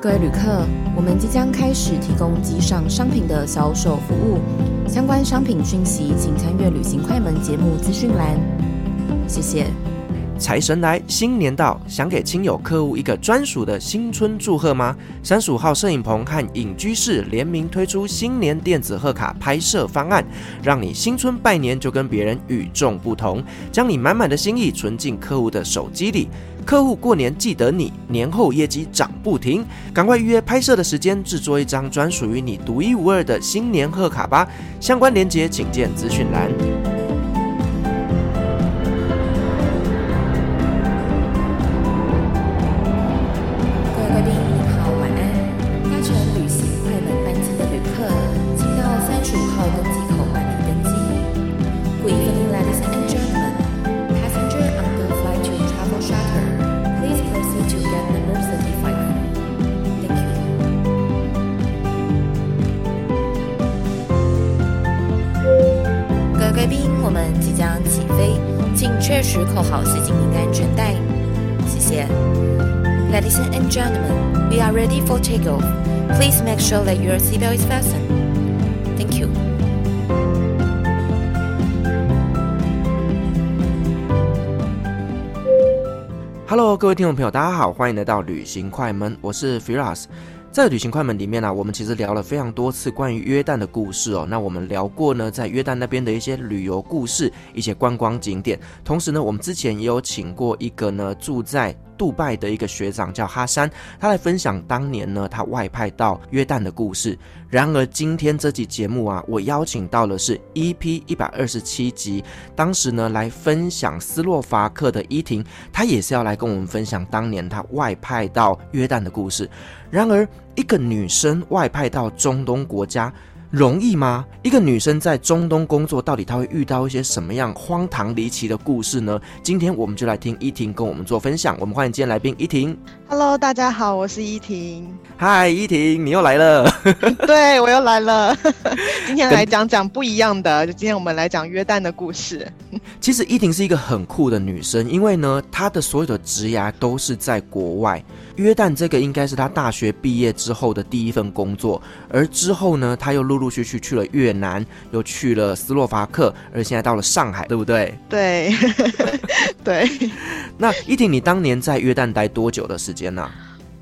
各位旅客，我们即将开始提供机上商品的销售服务，相关商品讯息请参阅旅行快门节目资讯栏。谢谢。财神来，新年到，想给亲友客户一个专属的新春祝贺吗？三十五号摄影棚和隐居室联名推出新年电子贺卡拍摄方案，让你新春拜年就跟别人与众不同，将你满满的心意存进客户的手机里。客户过年记得你，年后业绩涨不停，赶快预约拍摄的时间，制作一张专属于你独一无二的新年贺卡吧。相关链接请见资讯栏。各位听众朋友，大家好，欢迎来到旅行快门，我是 Firas。在旅行快门里面呢、我们其实聊了非常多次关于约旦的故事哦。那我们聊过呢，在约旦那边的一些旅游故事、一些观光景点。同时呢，我们之前也有请过一个呢住在杜拜的一个学长叫哈山，他来分享当年呢他外派到约旦的故事。然而今天这集节目啊，我邀请到的是 EP 一百二十七集，当时呢来分享斯洛伐克的伊婷，他也是要来跟我们分享当年他外派到约旦的故事。然而一个女生外派到中东国家。容易吗？一个女生在中东工作，到底她会遇到一些什么样荒唐离奇的故事呢？今天我们就来听依婷跟我们做分享。我们欢迎今天来宾依婷。Hello，大家好，我是依婷。Hi，依婷，你又来了。对，我又来了。今天来讲讲不一样的，就今天我们来讲约旦的故事。其实依婷是一个很酷的女生，因为呢，她的所有的职涯都是在国外。约旦这个应该是她大学毕业之后的第一份工作，而之后呢，她又陆陆续续去了越南，又去了斯洛伐克，而现在到了上海，对不对？对，对。那依婷，你当年在约旦待多久的时间呢？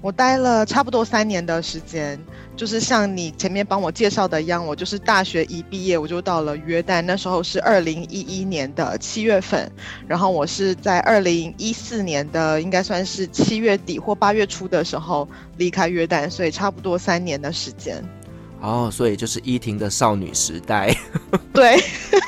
我待了差不多三年的时间。就是像你前面帮我介绍的一样，我就是大学一毕业我就到了约旦，那时候是二零一一年的七月份，然后我是在二零一四年的应该算是七月底或八月初的时候离开约旦，所以差不多三年的时间。哦，所以就是依婷的少女时代。对，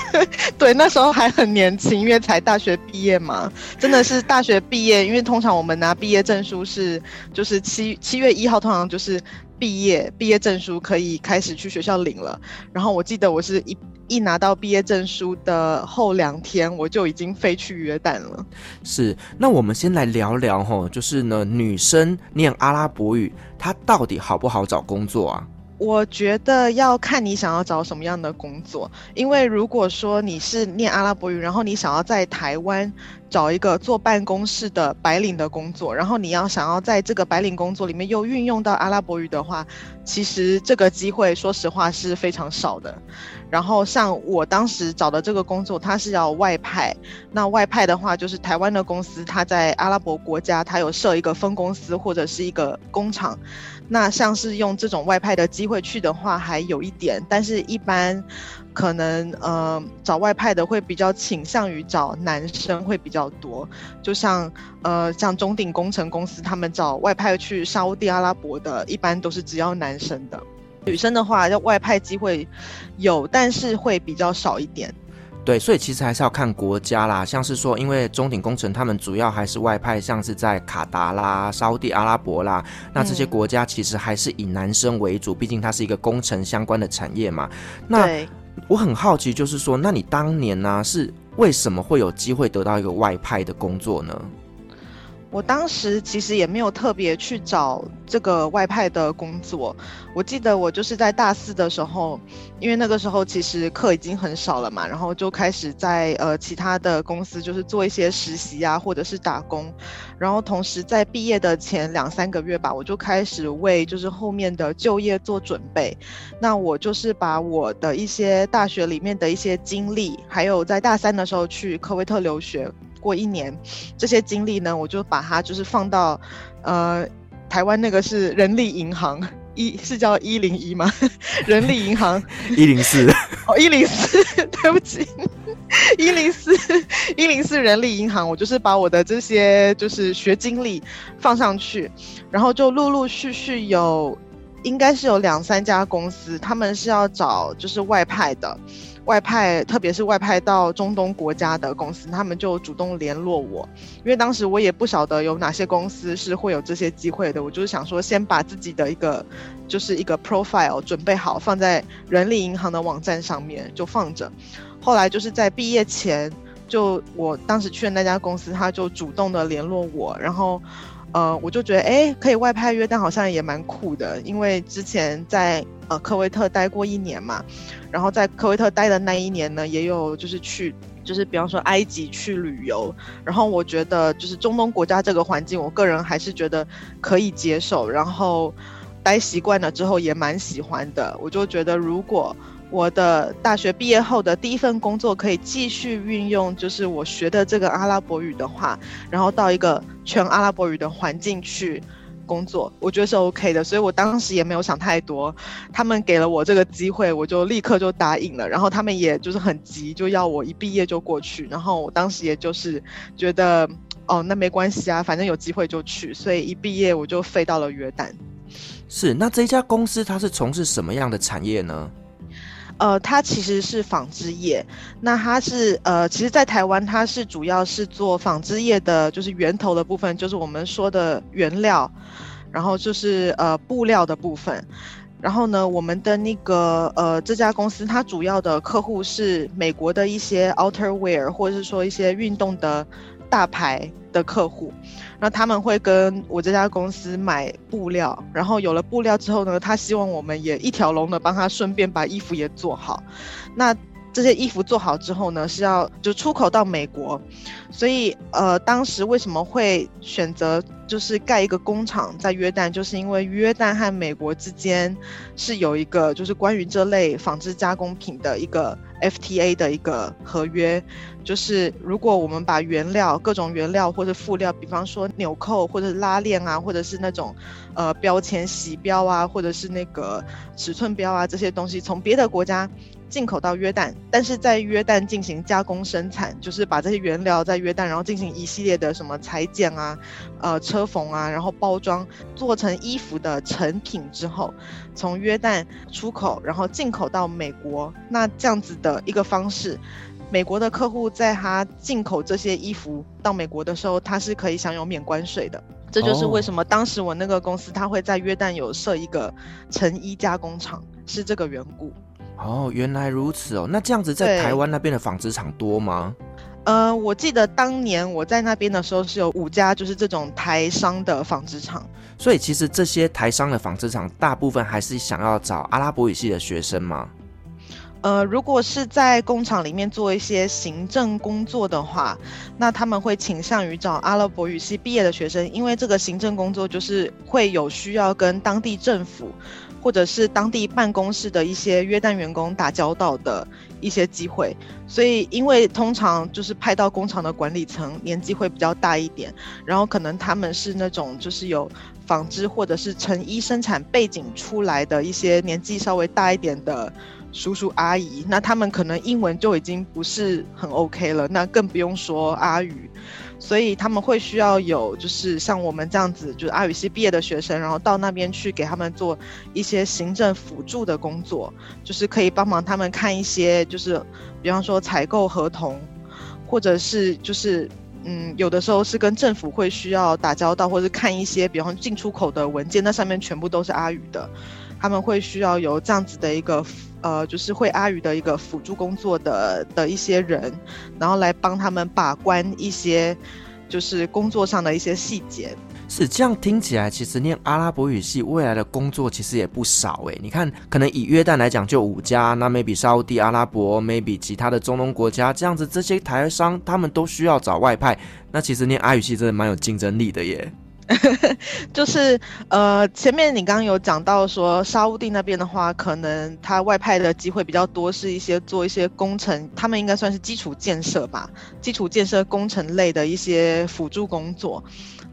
对，那时候还很年轻，因为才大学毕业嘛，真的是大学毕业，因为通常我们拿毕业证书是就是七七月一号，通常就是。毕业毕业证书可以开始去学校领了，然后我记得我是一一拿到毕业证书的后两天，我就已经飞去约旦了。是，那我们先来聊聊吼，就是呢，女生念阿拉伯语，她到底好不好找工作啊？我觉得要看你想要找什么样的工作，因为如果说你是念阿拉伯语，然后你想要在台湾找一个坐办公室的白领的工作，然后你要想要在这个白领工作里面又运用到阿拉伯语的话，其实这个机会说实话是非常少的。然后像我当时找的这个工作，它是要外派，那外派的话就是台湾的公司，它在阿拉伯国家，它有设一个分公司或者是一个工厂。那像是用这种外派的机会去的话，还有一点，但是一般可能呃找外派的会比较倾向于找男生会比较多，就像呃像中鼎工程公司，他们找外派去沙乌地阿拉伯的，一般都是只要男生的，女生的话要外派机会有，但是会比较少一点。对，所以其实还是要看国家啦，像是说，因为中鼎工程他们主要还是外派，像是在卡达啦、沙乌地阿拉伯啦，那这些国家其实还是以男生为主，毕竟它是一个工程相关的产业嘛。那我很好奇，就是说，那你当年呢、啊，是为什么会有机会得到一个外派的工作呢？我当时其实也没有特别去找这个外派的工作。我记得我就是在大四的时候，因为那个时候其实课已经很少了嘛，然后就开始在呃其他的公司就是做一些实习啊，或者是打工。然后同时在毕业的前两三个月吧，我就开始为就是后面的就业做准备。那我就是把我的一些大学里面的一些经历，还有在大三的时候去科威特留学。过一年，这些经历呢，我就把它就是放到，呃，台湾那个是人力银行一是叫一零一吗？人力银行 一零四哦，一零四，对不起，一零四一零四人力银行，我就是把我的这些就是学经历放上去，然后就陆陆续续有，应该是有两三家公司，他们是要找就是外派的。外派，特别是外派到中东国家的公司，他们就主动联络我，因为当时我也不晓得有哪些公司是会有这些机会的，我就是想说，先把自己的一个就是一个 profile 准备好，放在人力银行的网站上面就放着。后来就是在毕业前，就我当时去的那家公司，他就主动的联络我，然后。呃，我就觉得，哎，可以外派约旦好像也蛮酷的，因为之前在呃科威特待过一年嘛，然后在科威特待的那一年呢，也有就是去，就是比方说埃及去旅游，然后我觉得就是中东国家这个环境，我个人还是觉得可以接受，然后待习惯了之后也蛮喜欢的，我就觉得如果。我的大学毕业后的第一份工作可以继续运用，就是我学的这个阿拉伯语的话，然后到一个全阿拉伯语的环境去工作，我觉得是 OK 的。所以我当时也没有想太多，他们给了我这个机会，我就立刻就答应了。然后他们也就是很急，就要我一毕业就过去。然后我当时也就是觉得，哦，那没关系啊，反正有机会就去。所以一毕业我就飞到了约旦。是，那这家公司它是从事什么样的产业呢？呃，它其实是纺织业，那它是呃，其实，在台湾，它是主要是做纺织业的，就是源头的部分，就是我们说的原料，然后就是呃布料的部分，然后呢，我们的那个呃这家公司，它主要的客户是美国的一些 outerwear，或者是说一些运动的大牌的客户。那他们会跟我这家公司买布料，然后有了布料之后呢，他希望我们也一条龙的帮他顺便把衣服也做好。那这些衣服做好之后呢，是要就出口到美国。所以呃，当时为什么会选择就是盖一个工厂在约旦，就是因为约旦和美国之间是有一个就是关于这类纺织加工品的一个 FTA 的一个合约。就是如果我们把原料、各种原料或者辅料，比方说纽扣或者拉链啊，或者是那种呃标签、洗标啊，或者是那个尺寸标啊这些东西，从别的国家进口到约旦，但是在约旦进行加工生产，就是把这些原料在约旦，然后进行一系列的什么裁剪啊、呃车缝啊，然后包装做成衣服的成品之后，从约旦出口，然后进口到美国，那这样子的一个方式。美国的客户在他进口这些衣服到美国的时候，他是可以享有免关税的。这就是为什么当时我那个公司他会在约旦有设一个成衣加工厂，是这个缘故。哦，原来如此哦。那这样子在台湾那边的纺织厂多吗？呃，我记得当年我在那边的时候是有五家，就是这种台商的纺织厂。所以其实这些台商的纺织厂大部分还是想要找阿拉伯语系的学生吗？呃，如果是在工厂里面做一些行政工作的话，那他们会倾向于找阿拉伯语系毕业的学生，因为这个行政工作就是会有需要跟当地政府或者是当地办公室的一些约旦员工打交道的一些机会。所以，因为通常就是派到工厂的管理层年纪会比较大一点，然后可能他们是那种就是有纺织或者是成衣生产背景出来的一些年纪稍微大一点的。叔叔阿姨，那他们可能英文就已经不是很 OK 了，那更不用说阿语，所以他们会需要有就是像我们这样子，就是阿语系毕业的学生，然后到那边去给他们做一些行政辅助的工作，就是可以帮忙他们看一些，就是比方说采购合同，或者是就是嗯，有的时候是跟政府会需要打交道，或者看一些比方进出口的文件，那上面全部都是阿语的，他们会需要有这样子的一个。呃，就是会阿语的一个辅助工作的的一些人，然后来帮他们把关一些，就是工作上的一些细节。是这样听起来，其实念阿拉伯语系未来的工作其实也不少诶。你看，可能以约旦来讲就五家，那 maybe 沙乌地阿拉伯，maybe 其他的中东国家，这样子这些台商他们都需要找外派。那其实念阿语系真的蛮有竞争力的耶。就是呃，前面你刚刚有讲到说沙乌地那边的话，可能他外派的机会比较多，是一些做一些工程，他们应该算是基础建设吧，基础建设工程类的一些辅助工作。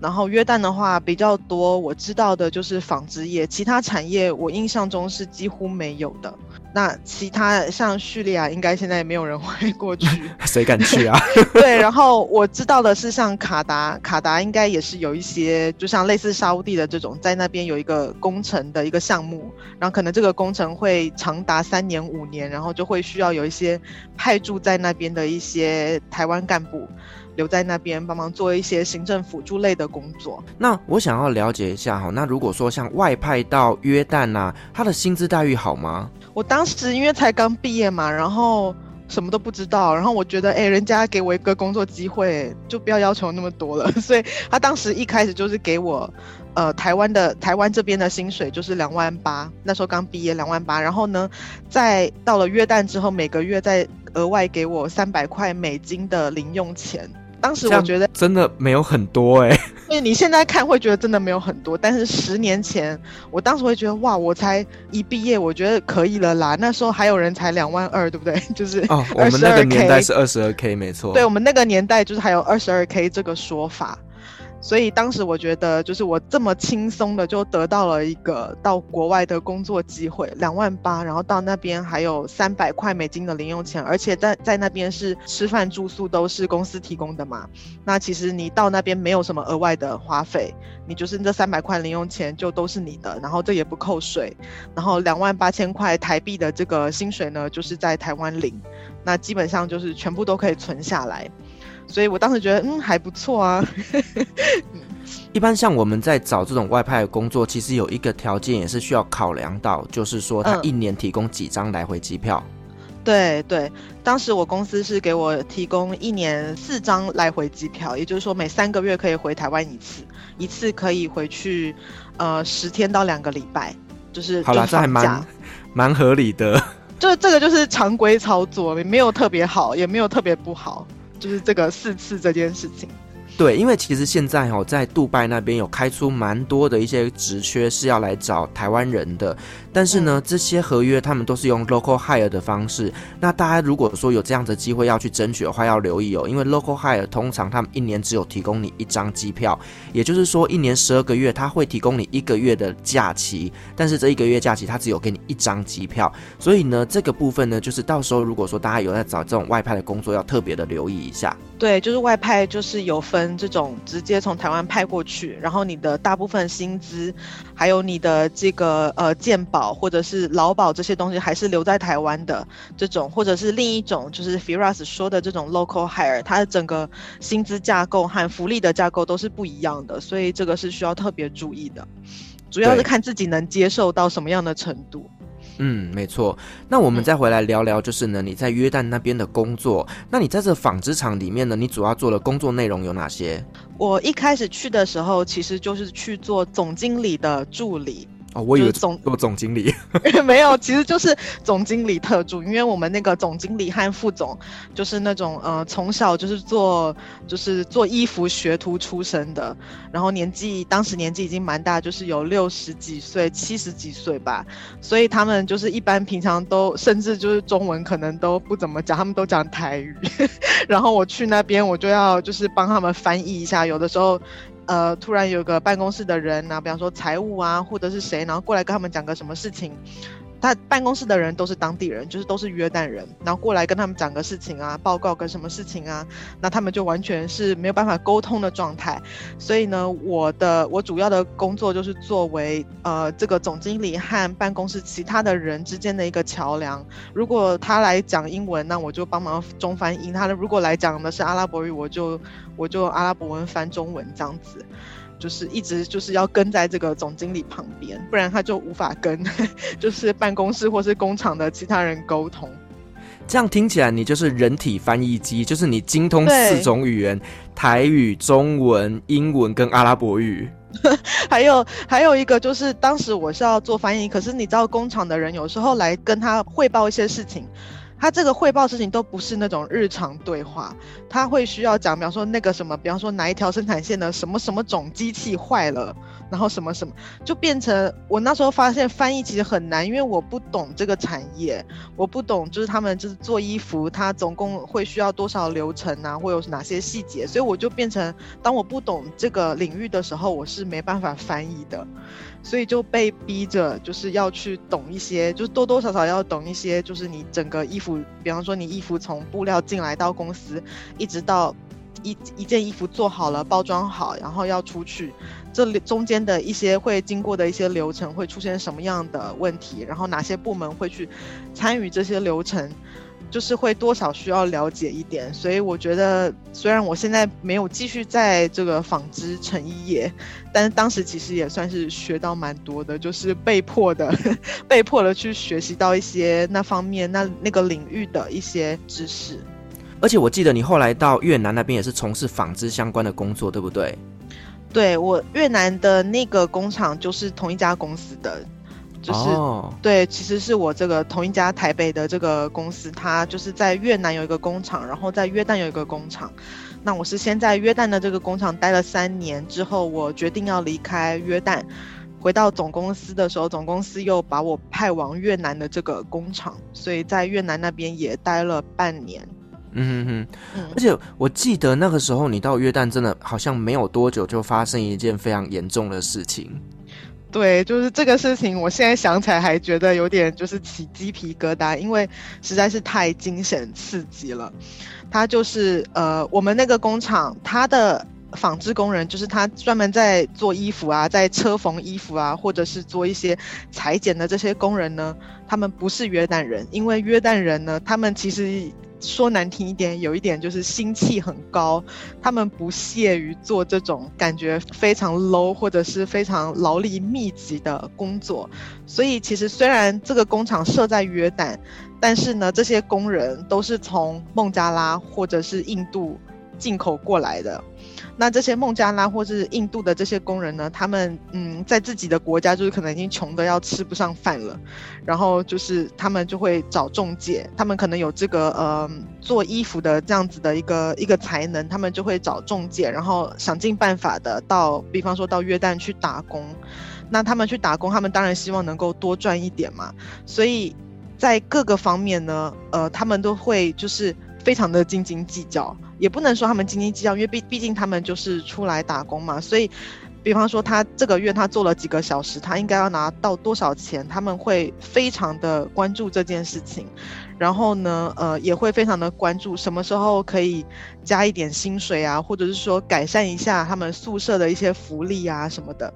然后约旦的话比较多，我知道的就是纺织业，其他产业我印象中是几乎没有的。那其他像叙利亚，应该现在也没有人 会过去，谁敢去啊？对，然后我知道的是像卡达，卡达应该也是有一些，就像类似沙乌地的这种，在那边有一个工程的一个项目，然后可能这个工程会长达三年五年，然后就会需要有一些派驻在那边的一些台湾干部。留在那边帮忙做一些行政辅助类的工作。那我想要了解一下哈，那如果说像外派到约旦呐、啊，他的薪资待遇好吗？我当时因为才刚毕业嘛，然后什么都不知道，然后我觉得，哎、欸，人家给我一个工作机会，就不要要求那么多了。所以他当时一开始就是给我，呃，台湾的台湾这边的薪水就是两万八，那时候刚毕业两万八，然后呢，在到了约旦之后，每个月再额外给我三百块美金的零用钱。当时我觉得真的没有很多哎、欸，因为你现在看会觉得真的没有很多，但是十年前，我当时会觉得哇，我才一毕业，我觉得可以了啦。那时候还有人才两万二，对不对？就是哦，我们那个年代是二十二 K，没错。对，我们那个年代就是还有二十二 K 这个说法。所以当时我觉得，就是我这么轻松的就得到了一个到国外的工作机会，两万八，然后到那边还有三百块美金的零用钱，而且在在那边是吃饭住宿都是公司提供的嘛。那其实你到那边没有什么额外的花费，你就是这三百块零用钱就都是你的，然后这也不扣税，然后两万八千块台币的这个薪水呢，就是在台湾领，那基本上就是全部都可以存下来。所以我当时觉得，嗯，还不错啊。一般像我们在找这种外派的工作，其实有一个条件也是需要考量到，就是说他一年提供几张来回机票。嗯、对对，当时我公司是给我提供一年四张来回机票，也就是说每三个月可以回台湾一次，一次可以回去呃十天到两个礼拜，就是好了，这还蛮蛮合理的。就这个就是常规操作，也没有特别好，也没有特别不好。就是这个四次这件事情。对，因为其实现在哦，在杜拜那边有开出蛮多的一些职缺是要来找台湾人的，但是呢，这些合约他们都是用 local hire 的方式。那大家如果说有这样的机会要去争取的话，要留意哦，因为 local hire 通常他们一年只有提供你一张机票，也就是说一年十二个月他会提供你一个月的假期，但是这一个月假期他只有给你一张机票，所以呢，这个部分呢，就是到时候如果说大家有在找这种外派的工作，要特别的留意一下。对，就是外派就是有分这种直接从台湾派过去，然后你的大部分薪资，还有你的这个呃健保或者是劳保这些东西还是留在台湾的这种，或者是另一种就是 Firas 说的这种 local hire，它的整个薪资架构和福利的架构都是不一样的，所以这个是需要特别注意的，主要是看自己能接受到什么样的程度。嗯，没错。那我们再回来聊聊，就是呢，你在约旦那边的工作。那你在这纺织厂里面呢，你主要做的工作内容有哪些？我一开始去的时候，其实就是去做总经理的助理。哦，我以为总做总经理，没有，其实就是总经理特助。因为我们那个总经理和副总，就是那种呃，从小就是做就是做衣服学徒出身的，然后年纪当时年纪已经蛮大，就是有六十几岁、七十几岁吧。所以他们就是一般平常都甚至就是中文可能都不怎么讲，他们都讲台语。然后我去那边，我就要就是帮他们翻译一下，有的时候。呃，突然有个办公室的人啊，比方说财务啊，或者是谁，然后过来跟他们讲个什么事情。他办公室的人都是当地人，就是都是约旦人，然后过来跟他们讲个事情啊，报告个什么事情啊，那他们就完全是没有办法沟通的状态。所以呢，我的我主要的工作就是作为呃这个总经理和办公室其他的人之间的一个桥梁。如果他来讲英文，那我就帮忙中翻英；他如果来讲的是阿拉伯语，我就我就阿拉伯文翻中文这样子。就是一直就是要跟在这个总经理旁边，不然他就无法跟 就是办公室或是工厂的其他人沟通。这样听起来，你就是人体翻译机，就是你精通四种语言：台语、中文、英文跟阿拉伯语。还有还有一个就是，当时我是要做翻译，可是你知道，工厂的人有时候来跟他汇报一些事情。他这个汇报事情都不是那种日常对话，他会需要讲，比方说那个什么，比方说哪一条生产线的什么什么种机器坏了，然后什么什么，就变成我那时候发现翻译其实很难，因为我不懂这个产业，我不懂就是他们就是做衣服，它总共会需要多少流程啊，会有哪些细节，所以我就变成当我不懂这个领域的时候，我是没办法翻译的。所以就被逼着，就是要去懂一些，就是多多少少要懂一些，就是你整个衣服，比方说你衣服从布料进来到公司，一直到一一件衣服做好了，包装好，然后要出去，这里中间的一些会经过的一些流程会出现什么样的问题，然后哪些部门会去参与这些流程。就是会多少需要了解一点，所以我觉得虽然我现在没有继续在这个纺织成衣业，但是当时其实也算是学到蛮多的，就是被迫的，被迫的去学习到一些那方面那那个领域的一些知识。而且我记得你后来到越南那边也是从事纺织相关的工作，对不对？对，我越南的那个工厂就是同一家公司的。就是、oh. 对，其实是我这个同一家台北的这个公司，它就是在越南有一个工厂，然后在约旦有一个工厂。那我是先在约旦的这个工厂待了三年之后，我决定要离开约旦，回到总公司的时候，总公司又把我派往越南的这个工厂，所以在越南那边也待了半年。嗯哼哼，而且我记得那个时候你到约旦真的好像没有多久就发生一件非常严重的事情。对，就是这个事情，我现在想起来还觉得有点就是起鸡皮疙瘩，因为实在是太惊险刺激了。他就是呃，我们那个工厂，他的纺织工人就是他专门在做衣服啊，在车缝衣服啊，或者是做一些裁剪的这些工人呢，他们不是约旦人，因为约旦人呢，他们其实。说难听一点，有一点就是心气很高，他们不屑于做这种感觉非常 low 或者是非常劳力密集的工作。所以其实虽然这个工厂设在约旦，但是呢，这些工人都是从孟加拉或者是印度进口过来的。那这些孟加拉或是印度的这些工人呢，他们嗯，在自己的国家就是可能已经穷得要吃不上饭了，然后就是他们就会找中介，他们可能有这个呃做衣服的这样子的一个一个才能，他们就会找中介，然后想尽办法的到，比方说到约旦去打工。那他们去打工，他们当然希望能够多赚一点嘛，所以在各个方面呢，呃，他们都会就是非常的斤斤计较。也不能说他们斤斤计较，因为毕毕竟他们就是出来打工嘛，所以，比方说他这个月他做了几个小时，他应该要拿到多少钱，他们会非常的关注这件事情，然后呢，呃，也会非常的关注什么时候可以加一点薪水啊，或者是说改善一下他们宿舍的一些福利啊什么的。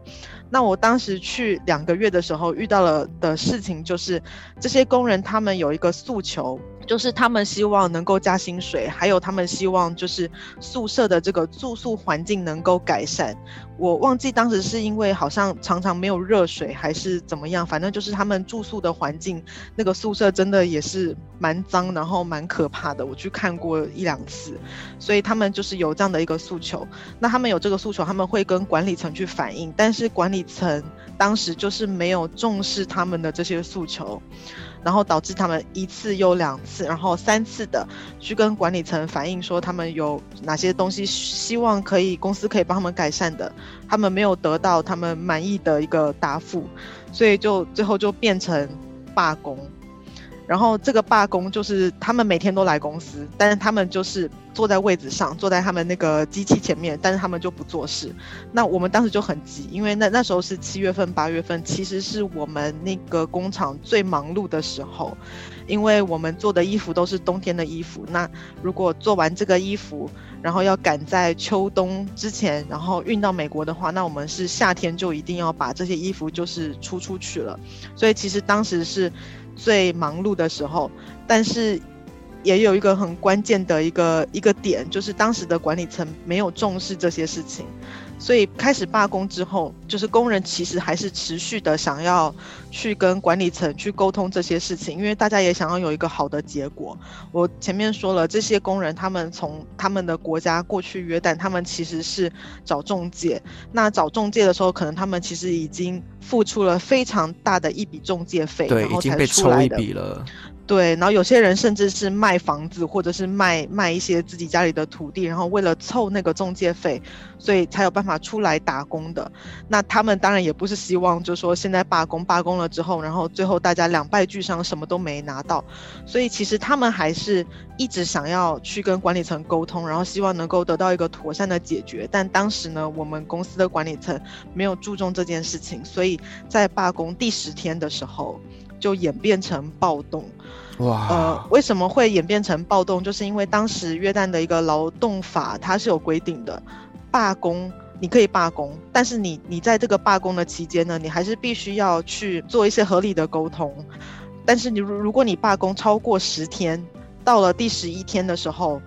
那我当时去两个月的时候遇到了的事情就是，这些工人他们有一个诉求。就是他们希望能够加薪水，还有他们希望就是宿舍的这个住宿环境能够改善。我忘记当时是因为好像常常没有热水，还是怎么样，反正就是他们住宿的环境，那个宿舍真的也是蛮脏，然后蛮可怕的。我去看过一两次，所以他们就是有这样的一个诉求。那他们有这个诉求，他们会跟管理层去反映，但是管理层当时就是没有重视他们的这些诉求。然后导致他们一次又两次，然后三次的去跟管理层反映说他们有哪些东西希望可以公司可以帮他们改善的，他们没有得到他们满意的一个答复，所以就最后就变成罢工。然后这个罢工就是他们每天都来公司，但是他们就是坐在位子上，坐在他们那个机器前面，但是他们就不做事。那我们当时就很急，因为那那时候是七月份、八月份，其实是我们那个工厂最忙碌的时候，因为我们做的衣服都是冬天的衣服。那如果做完这个衣服，然后要赶在秋冬之前，然后运到美国的话，那我们是夏天就一定要把这些衣服就是出出去了。所以其实当时是。最忙碌的时候，但是也有一个很关键的一个一个点，就是当时的管理层没有重视这些事情。所以开始罢工之后，就是工人其实还是持续的想要去跟管理层去沟通这些事情，因为大家也想要有一个好的结果。我前面说了，这些工人他们从他们的国家过去约旦，他们其实是找中介。那找中介的时候，可能他们其实已经付出了非常大的一笔中介费，对，然后已经被抽一笔了。对，然后有些人甚至是卖房子，或者是卖卖一些自己家里的土地，然后为了凑那个中介费，所以才有办法出来打工的。那他们当然也不是希望，就说现在罢工，罢工了之后，然后最后大家两败俱伤，什么都没拿到。所以其实他们还是一直想要去跟管理层沟通，然后希望能够得到一个妥善的解决。但当时呢，我们公司的管理层没有注重这件事情，所以在罢工第十天的时候，就演变成暴动，哇！呃，为什么会演变成暴动？就是因为当时约旦的一个劳动法，它是有规定的，罢工你可以罢工，但是你你在这个罢工的期间呢，你还是必须要去做一些合理的沟通。但是你如如果你罢工超过十天，到了第十一天的时候。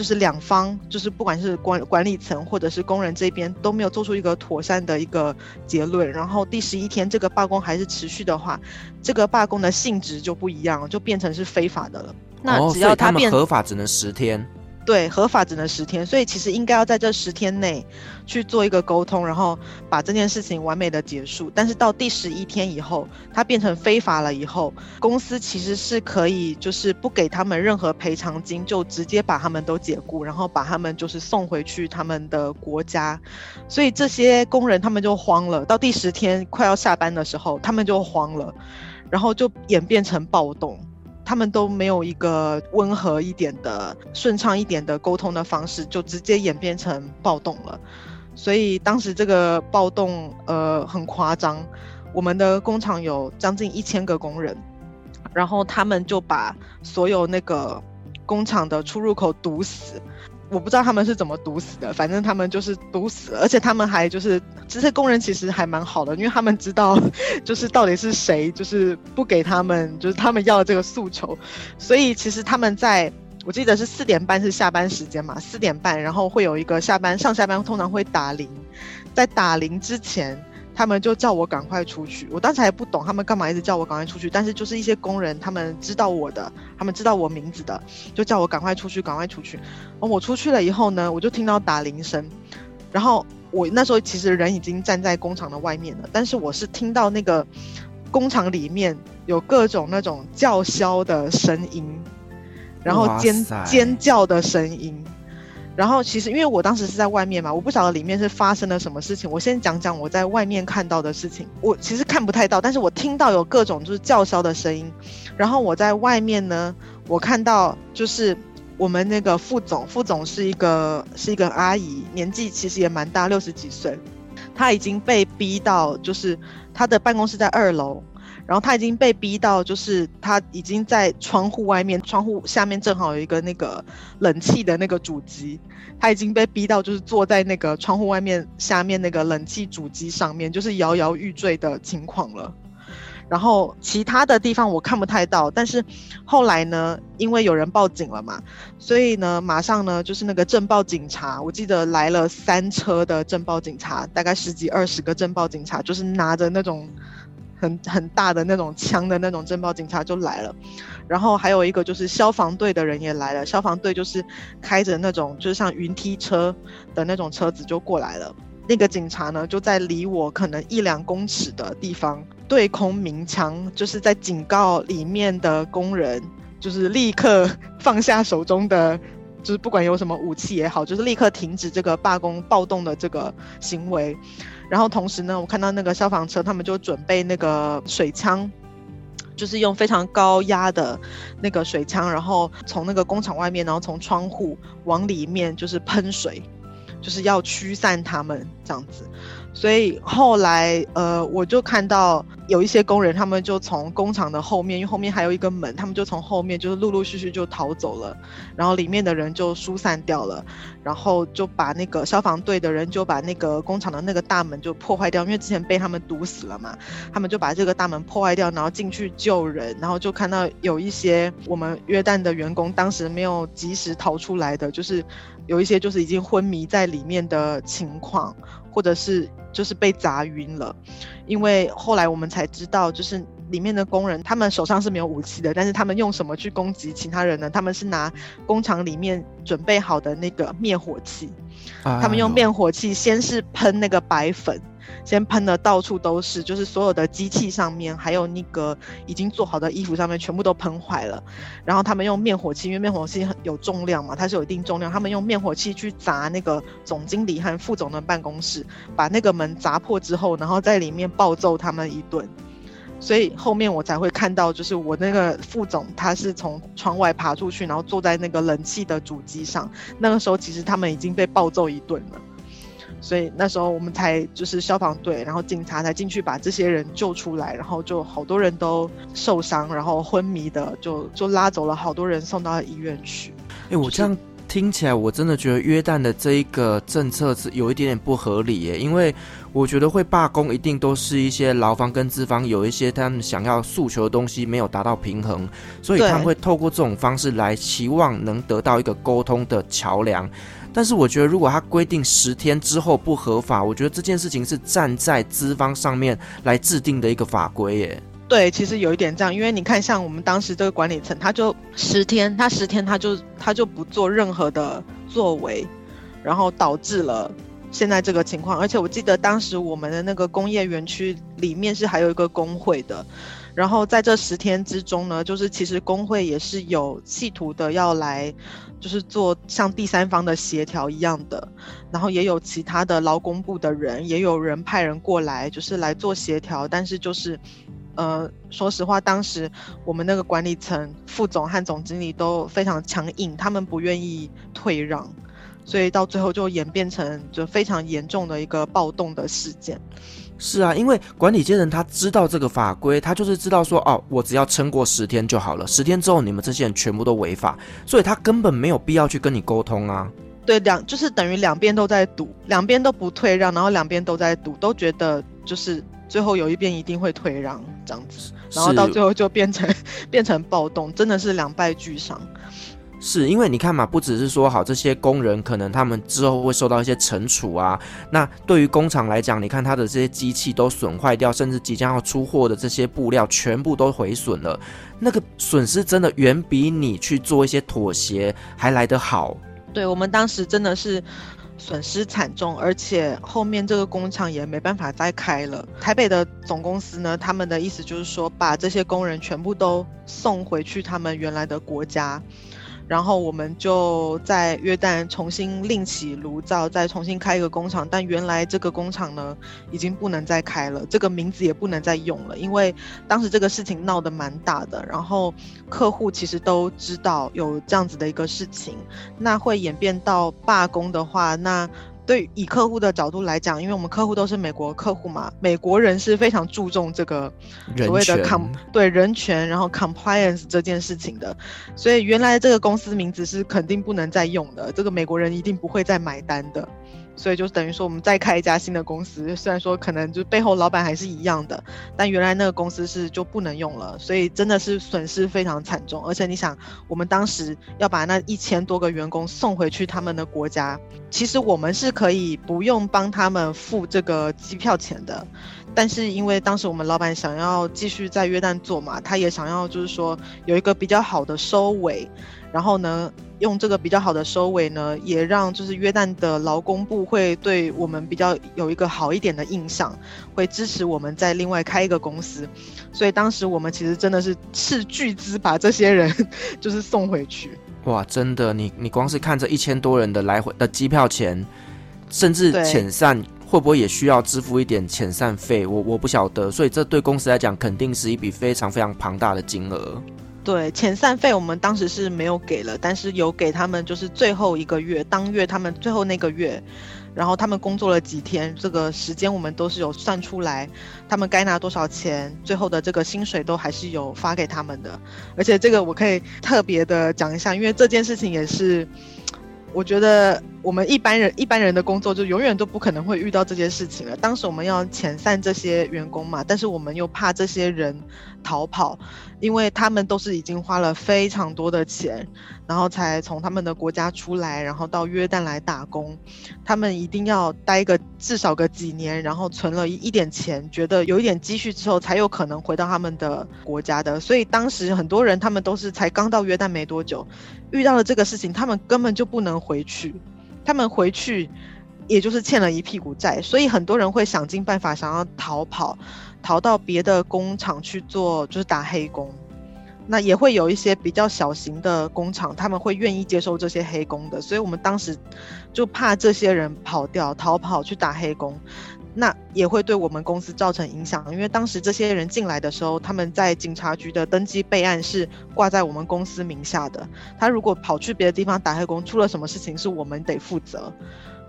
就是两方，就是不管是管管理层或者是工人这边都没有做出一个妥善的一个结论，然后第十一天这个罢工还是持续的话，这个罢工的性质就不一样了，就变成是非法的了。那只要他变，哦，他们合法只能十天。对，合法只能十天，所以其实应该要在这十天内去做一个沟通，然后把这件事情完美的结束。但是到第十一天以后，它变成非法了以后，公司其实是可以就是不给他们任何赔偿金，就直接把他们都解雇，然后把他们就是送回去他们的国家。所以这些工人他们就慌了，到第十天快要下班的时候，他们就慌了，然后就演变成暴动。他们都没有一个温和一点的、顺畅一点的沟通的方式，就直接演变成暴动了。所以当时这个暴动，呃，很夸张。我们的工厂有将近一千个工人，然后他们就把所有那个工厂的出入口堵死。我不知道他们是怎么堵死的，反正他们就是堵死了，而且他们还就是这些工人其实还蛮好的，因为他们知道 就是到底是谁就是不给他们就是他们要的这个诉求，所以其实他们在我记得是四点半是下班时间嘛，四点半然后会有一个下班上下班通常会打铃，在打铃之前。他们就叫我赶快出去，我当时还不懂他们干嘛一直叫我赶快出去，但是就是一些工人，他们知道我的，他们知道我名字的，就叫我赶快出去，赶快出去。哦，我出去了以后呢，我就听到打铃声，然后我那时候其实人已经站在工厂的外面了，但是我是听到那个工厂里面有各种那种叫嚣的声音，然后尖尖叫的声音。然后其实因为我当时是在外面嘛，我不晓得里面是发生了什么事情。我先讲讲我在外面看到的事情。我其实看不太到，但是我听到有各种就是叫嚣的声音。然后我在外面呢，我看到就是我们那个副总，副总是一个是一个阿姨，年纪其实也蛮大，六十几岁。她已经被逼到，就是她的办公室在二楼。然后他已经被逼到，就是他已经在窗户外面，窗户下面正好有一个那个冷气的那个主机，他已经被逼到，就是坐在那个窗户外面下面那个冷气主机上面，就是摇摇欲坠的情况了。然后其他的地方我看不太到，但是后来呢，因为有人报警了嘛，所以呢，马上呢就是那个镇暴警察，我记得来了三车的镇暴警察，大概十几二十个镇暴警察，就是拿着那种。很很大的那种枪的那种镇暴警察就来了，然后还有一个就是消防队的人也来了，消防队就是开着那种就是像云梯车的那种车子就过来了。那个警察呢就在离我可能一两公尺的地方对空鸣枪，就是在警告里面的工人，就是立刻 放下手中的，就是不管有什么武器也好，就是立刻停止这个罢工暴动的这个行为。然后同时呢，我看到那个消防车，他们就准备那个水枪，就是用非常高压的那个水枪，然后从那个工厂外面，然后从窗户往里面就是喷水，就是要驱散他们这样子。所以后来，呃，我就看到有一些工人，他们就从工厂的后面，因为后面还有一个门，他们就从后面就是陆陆续续就逃走了，然后里面的人就疏散掉了，然后就把那个消防队的人就把那个工厂的那个大门就破坏掉，因为之前被他们堵死了嘛，他们就把这个大门破坏掉，然后进去救人，然后就看到有一些我们约旦的员工当时没有及时逃出来的，就是有一些就是已经昏迷在里面的情况，或者是。就是被砸晕了，因为后来我们才知道，就是里面的工人，他们手上是没有武器的，但是他们用什么去攻击其他人呢？他们是拿工厂里面准备好的那个灭火器，他们用灭火器先是喷那个白粉。先喷的到处都是，就是所有的机器上面，还有那个已经做好的衣服上面，全部都喷坏了。然后他们用灭火器，因为灭火器很有重量嘛，它是有一定重量。他们用灭火器去砸那个总经理和副总的办公室，把那个门砸破之后，然后在里面暴揍他们一顿。所以后面我才会看到，就是我那个副总，他是从窗外爬出去，然后坐在那个冷气的主机上。那个时候其实他们已经被暴揍一顿了。所以那时候我们才就是消防队，然后警察才进去把这些人救出来，然后就好多人都受伤，然后昏迷的就就拉走了好多人送到医院去。哎、欸，我这样听起来，我真的觉得约旦的这一个政策是有一点点不合理耶，因为我觉得会罢工一定都是一些劳方跟资方有一些他们想要诉求的东西没有达到平衡，所以他们会透过这种方式来期望能得到一个沟通的桥梁。但是我觉得，如果他规定十天之后不合法，我觉得这件事情是站在资方上面来制定的一个法规耶。对，其实有一点这样，因为你看，像我们当时这个管理层，他就十天，他十天他就他就不做任何的作为，然后导致了现在这个情况。而且我记得当时我们的那个工业园区里面是还有一个工会的。然后在这十天之中呢，就是其实工会也是有企图的要来，就是做像第三方的协调一样的，然后也有其他的劳工部的人，也有人派人过来，就是来做协调。但是就是，呃，说实话，当时我们那个管理层副总和总经理都非常强硬，他们不愿意退让，所以到最后就演变成就非常严重的一个暴动的事件。是啊，因为管理阶层他知道这个法规，他就是知道说，哦，我只要撑过十天就好了，十天之后你们这些人全部都违法，所以他根本没有必要去跟你沟通啊。对，两就是等于两边都在赌，两边都不退让，然后两边都在赌，都觉得就是最后有一边一定会退让这样子，然后到最后就变成 变成暴动，真的是两败俱伤。是因为你看嘛，不只是说好这些工人可能他们之后会受到一些惩处啊，那对于工厂来讲，你看他的这些机器都损坏掉，甚至即将要出货的这些布料全部都毁损了，那个损失真的远比你去做一些妥协还来得好。对，我们当时真的是损失惨重，而且后面这个工厂也没办法再开了。台北的总公司呢，他们的意思就是说，把这些工人全部都送回去他们原来的国家。然后我们就在约旦重新另起炉灶，再重新开一个工厂。但原来这个工厂呢，已经不能再开了，这个名字也不能再用了，因为当时这个事情闹得蛮大的。然后客户其实都知道有这样子的一个事情，那会演变到罢工的话，那。对，以客户的角度来讲，因为我们客户都是美国客户嘛，美国人是非常注重这个所谓的 com 对人权，然后 compliance 这件事情的，所以原来这个公司名字是肯定不能再用的，这个美国人一定不会再买单的。所以就等于说，我们再开一家新的公司，虽然说可能就背后老板还是一样的，但原来那个公司是就不能用了，所以真的是损失非常惨重。而且你想，我们当时要把那一千多个员工送回去他们的国家，其实我们是可以不用帮他们付这个机票钱的，但是因为当时我们老板想要继续在约旦做嘛，他也想要就是说有一个比较好的收尾。然后呢，用这个比较好的收尾呢，也让就是约旦的劳工部会对我们比较有一个好一点的印象，会支持我们再另外开一个公司。所以当时我们其实真的是斥巨资把这些人 就是送回去。哇，真的，你你光是看这一千多人的来回的机票钱，甚至遣散会不会也需要支付一点遣散费？我我不晓得。所以这对公司来讲肯定是一笔非常非常庞大的金额。对，遣散费我们当时是没有给了，但是有给他们，就是最后一个月当月他们最后那个月，然后他们工作了几天，这个时间我们都是有算出来，他们该拿多少钱，最后的这个薪水都还是有发给他们的。而且这个我可以特别的讲一下，因为这件事情也是。我觉得我们一般人一般人的工作就永远都不可能会遇到这些事情了。当时我们要遣散这些员工嘛，但是我们又怕这些人逃跑，因为他们都是已经花了非常多的钱，然后才从他们的国家出来，然后到约旦来打工。他们一定要待个至少个几年，然后存了一点钱，觉得有一点积蓄之后，才有可能回到他们的国家的。所以当时很多人他们都是才刚到约旦没多久。遇到了这个事情，他们根本就不能回去，他们回去也就是欠了一屁股债，所以很多人会想尽办法想要逃跑，逃到别的工厂去做，就是打黑工。那也会有一些比较小型的工厂，他们会愿意接受这些黑工的，所以我们当时就怕这些人跑掉、逃跑去打黑工。那也会对我们公司造成影响，因为当时这些人进来的时候，他们在警察局的登记备案是挂在我们公司名下的。他如果跑去别的地方打黑工，出了什么事情是我们得负责，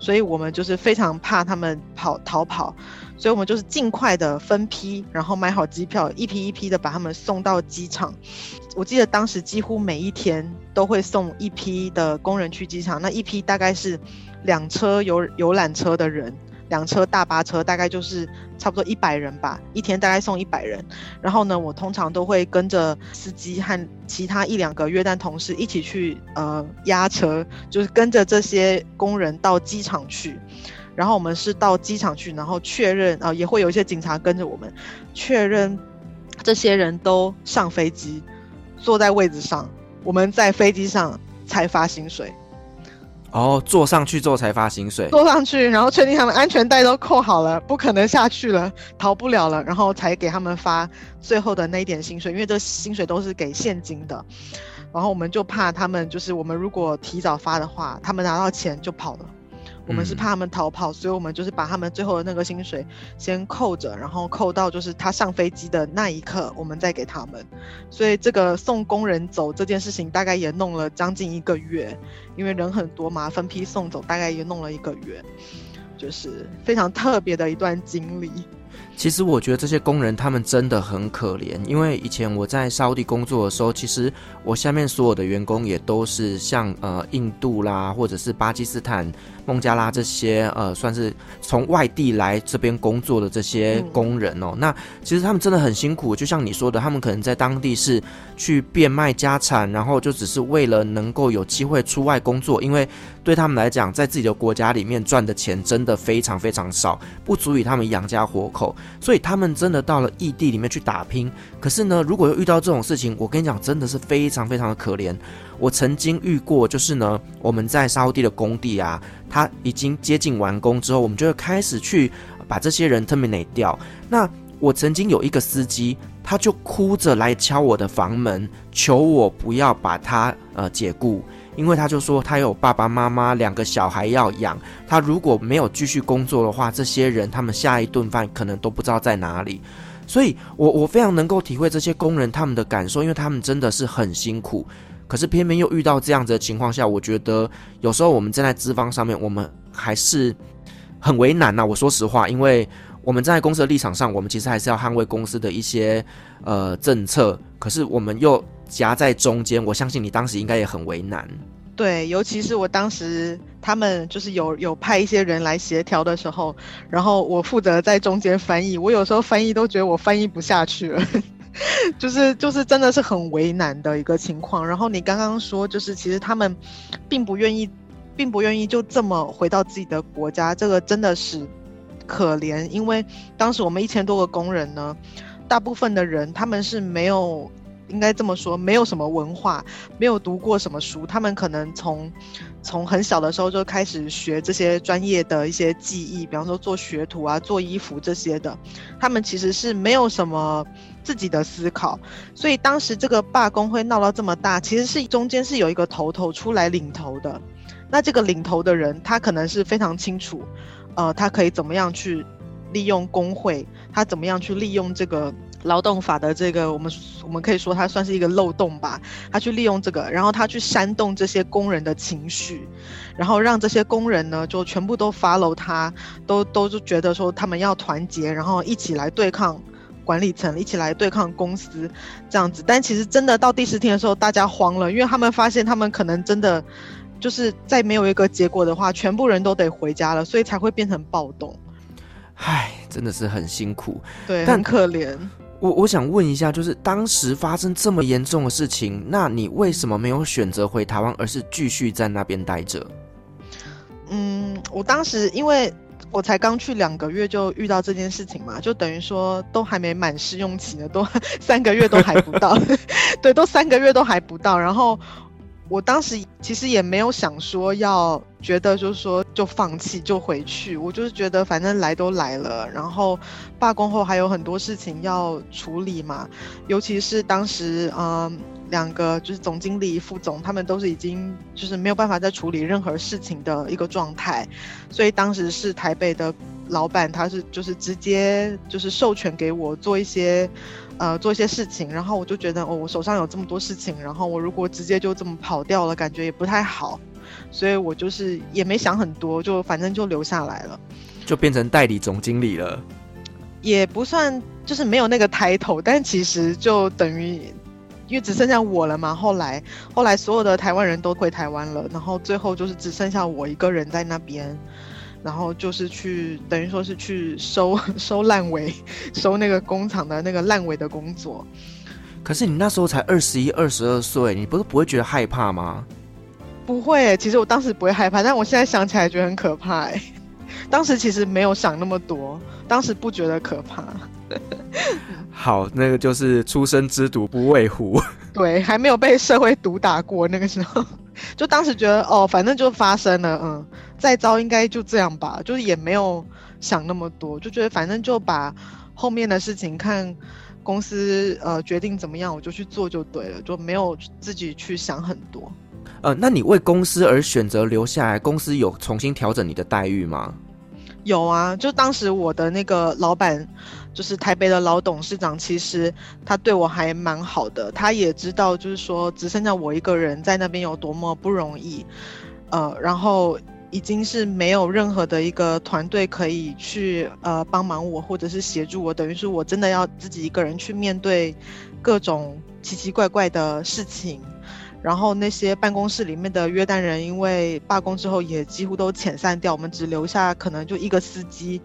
所以我们就是非常怕他们跑逃跑，所以我们就是尽快的分批，然后买好机票，一批一批的把他们送到机场。我记得当时几乎每一天都会送一批的工人去机场，那一批大概是两车游游览车的人。两车大巴车大概就是差不多一百人吧，一天大概送一百人。然后呢，我通常都会跟着司机和其他一两个约旦同事一起去呃押车，就是跟着这些工人到机场去。然后我们是到机场去，然后确认啊、呃，也会有一些警察跟着我们确认这些人都上飞机，坐在位置上，我们在飞机上才发薪水。哦，坐上去之后才发薪水，坐上去，然后确定他们安全带都扣好了，不可能下去了，逃不了了，然后才给他们发最后的那一点薪水，因为这薪水都是给现金的，然后我们就怕他们，就是我们如果提早发的话，他们拿到钱就跑了。我们是怕他们逃跑，所以我们就是把他们最后的那个薪水先扣着，然后扣到就是他上飞机的那一刻，我们再给他们。所以这个送工人走这件事情大概也弄了将近一个月，因为人很多嘛，分批送走，大概也弄了一个月，就是非常特别的一段经历。其实我觉得这些工人他们真的很可怜，因为以前我在沙乌地工作的时候，其实我下面所有的员工也都是像呃印度啦，或者是巴基斯坦、孟加拉这些呃算是从外地来这边工作的这些工人哦。嗯、那其实他们真的很辛苦，就像你说的，他们可能在当地是去变卖家产，然后就只是为了能够有机会出外工作，因为对他们来讲，在自己的国家里面赚的钱真的非常非常少，不足以他们养家活口。所以他们真的到了异地里面去打拼，可是呢，如果又遇到这种事情，我跟你讲，真的是非常非常的可怜。我曾经遇过，就是呢，我们在沙地的工地啊，他已经接近完工之后，我们就会开始去把这些人 terminate 掉。那我曾经有一个司机，他就哭着来敲我的房门，求我不要把他呃解雇。因为他就说他有爸爸妈妈两个小孩要养，他如果没有继续工作的话，这些人他们下一顿饭可能都不知道在哪里。所以我我非常能够体会这些工人他们的感受，因为他们真的是很辛苦。可是偏偏又遇到这样子的情况下，我觉得有时候我们站在资方上面，我们还是很为难呐。我说实话，因为我们站在公司的立场上，我们其实还是要捍卫公司的一些呃政策，可是我们又。夹在中间，我相信你当时应该也很为难。对，尤其是我当时他们就是有有派一些人来协调的时候，然后我负责在中间翻译。我有时候翻译都觉得我翻译不下去了，就是就是真的是很为难的一个情况。然后你刚刚说，就是其实他们并不愿意，并不愿意就这么回到自己的国家，这个真的是可怜。因为当时我们一千多个工人呢，大部分的人他们是没有。应该这么说，没有什么文化，没有读过什么书，他们可能从从很小的时候就开始学这些专业的一些技艺，比方说做学徒啊、做衣服这些的，他们其实是没有什么自己的思考，所以当时这个罢工会闹到这么大，其实是中间是有一个头头出来领头的，那这个领头的人，他可能是非常清楚，呃，他可以怎么样去利用工会，他怎么样去利用这个。劳动法的这个，我们我们可以说它算是一个漏洞吧。他去利用这个，然后他去煽动这些工人的情绪，然后让这些工人呢就全部都 follow 他，都都是觉得说他们要团结，然后一起来对抗管理层，一起来对抗公司这样子。但其实真的到第十天的时候，大家慌了，因为他们发现他们可能真的就是再没有一个结果的话，全部人都得回家了，所以才会变成暴动。唉，真的是很辛苦，对，很可怜。我我想问一下，就是当时发生这么严重的事情，那你为什么没有选择回台湾，而是继续在那边待着？嗯，我当时因为我才刚去两个月就遇到这件事情嘛，就等于说都还没满试用期呢，都 三个月都还不到，对，都三个月都还不到，然后。我当时其实也没有想说要觉得就是说就放弃就回去，我就是觉得反正来都来了，然后罢工后还有很多事情要处理嘛，尤其是当时嗯两个就是总经理、副总，他们都是已经就是没有办法再处理任何事情的一个状态，所以当时是台北的老板，他是就是直接就是授权给我做一些。呃，做一些事情，然后我就觉得，哦，我手上有这么多事情，然后我如果直接就这么跑掉了，感觉也不太好，所以我就是也没想很多，就反正就留下来了，就变成代理总经理了，也不算，就是没有那个抬头，但其实就等于，因为只剩下我了嘛，后来后来所有的台湾人都回台湾了，然后最后就是只剩下我一个人在那边。然后就是去，等于说是去收 收烂尾，收那个工厂的那个烂尾的工作。可是你那时候才二十一、二十二岁，你不是不会觉得害怕吗？不会，其实我当时不会害怕，但我现在想起来觉得很可怕。当时其实没有想那么多，当时不觉得可怕。好，那个就是初生之犊不畏虎。对，还没有被社会毒打过，那个时候 就当时觉得哦，反正就发生了，嗯。再招应该就这样吧，就是也没有想那么多，就觉得反正就把后面的事情看公司呃决定怎么样，我就去做就对了，就没有自己去想很多。呃，那你为公司而选择留下来，公司有重新调整你的待遇吗？有啊，就当时我的那个老板，就是台北的老董事长，其实他对我还蛮好的，他也知道就是说只剩下我一个人在那边有多么不容易，呃，然后。已经是没有任何的一个团队可以去呃帮忙我，或者是协助我，等于是我真的要自己一个人去面对各种奇奇怪怪的事情。然后那些办公室里面的约旦人，因为罢工之后也几乎都遣散掉，我们只留下可能就一个司机，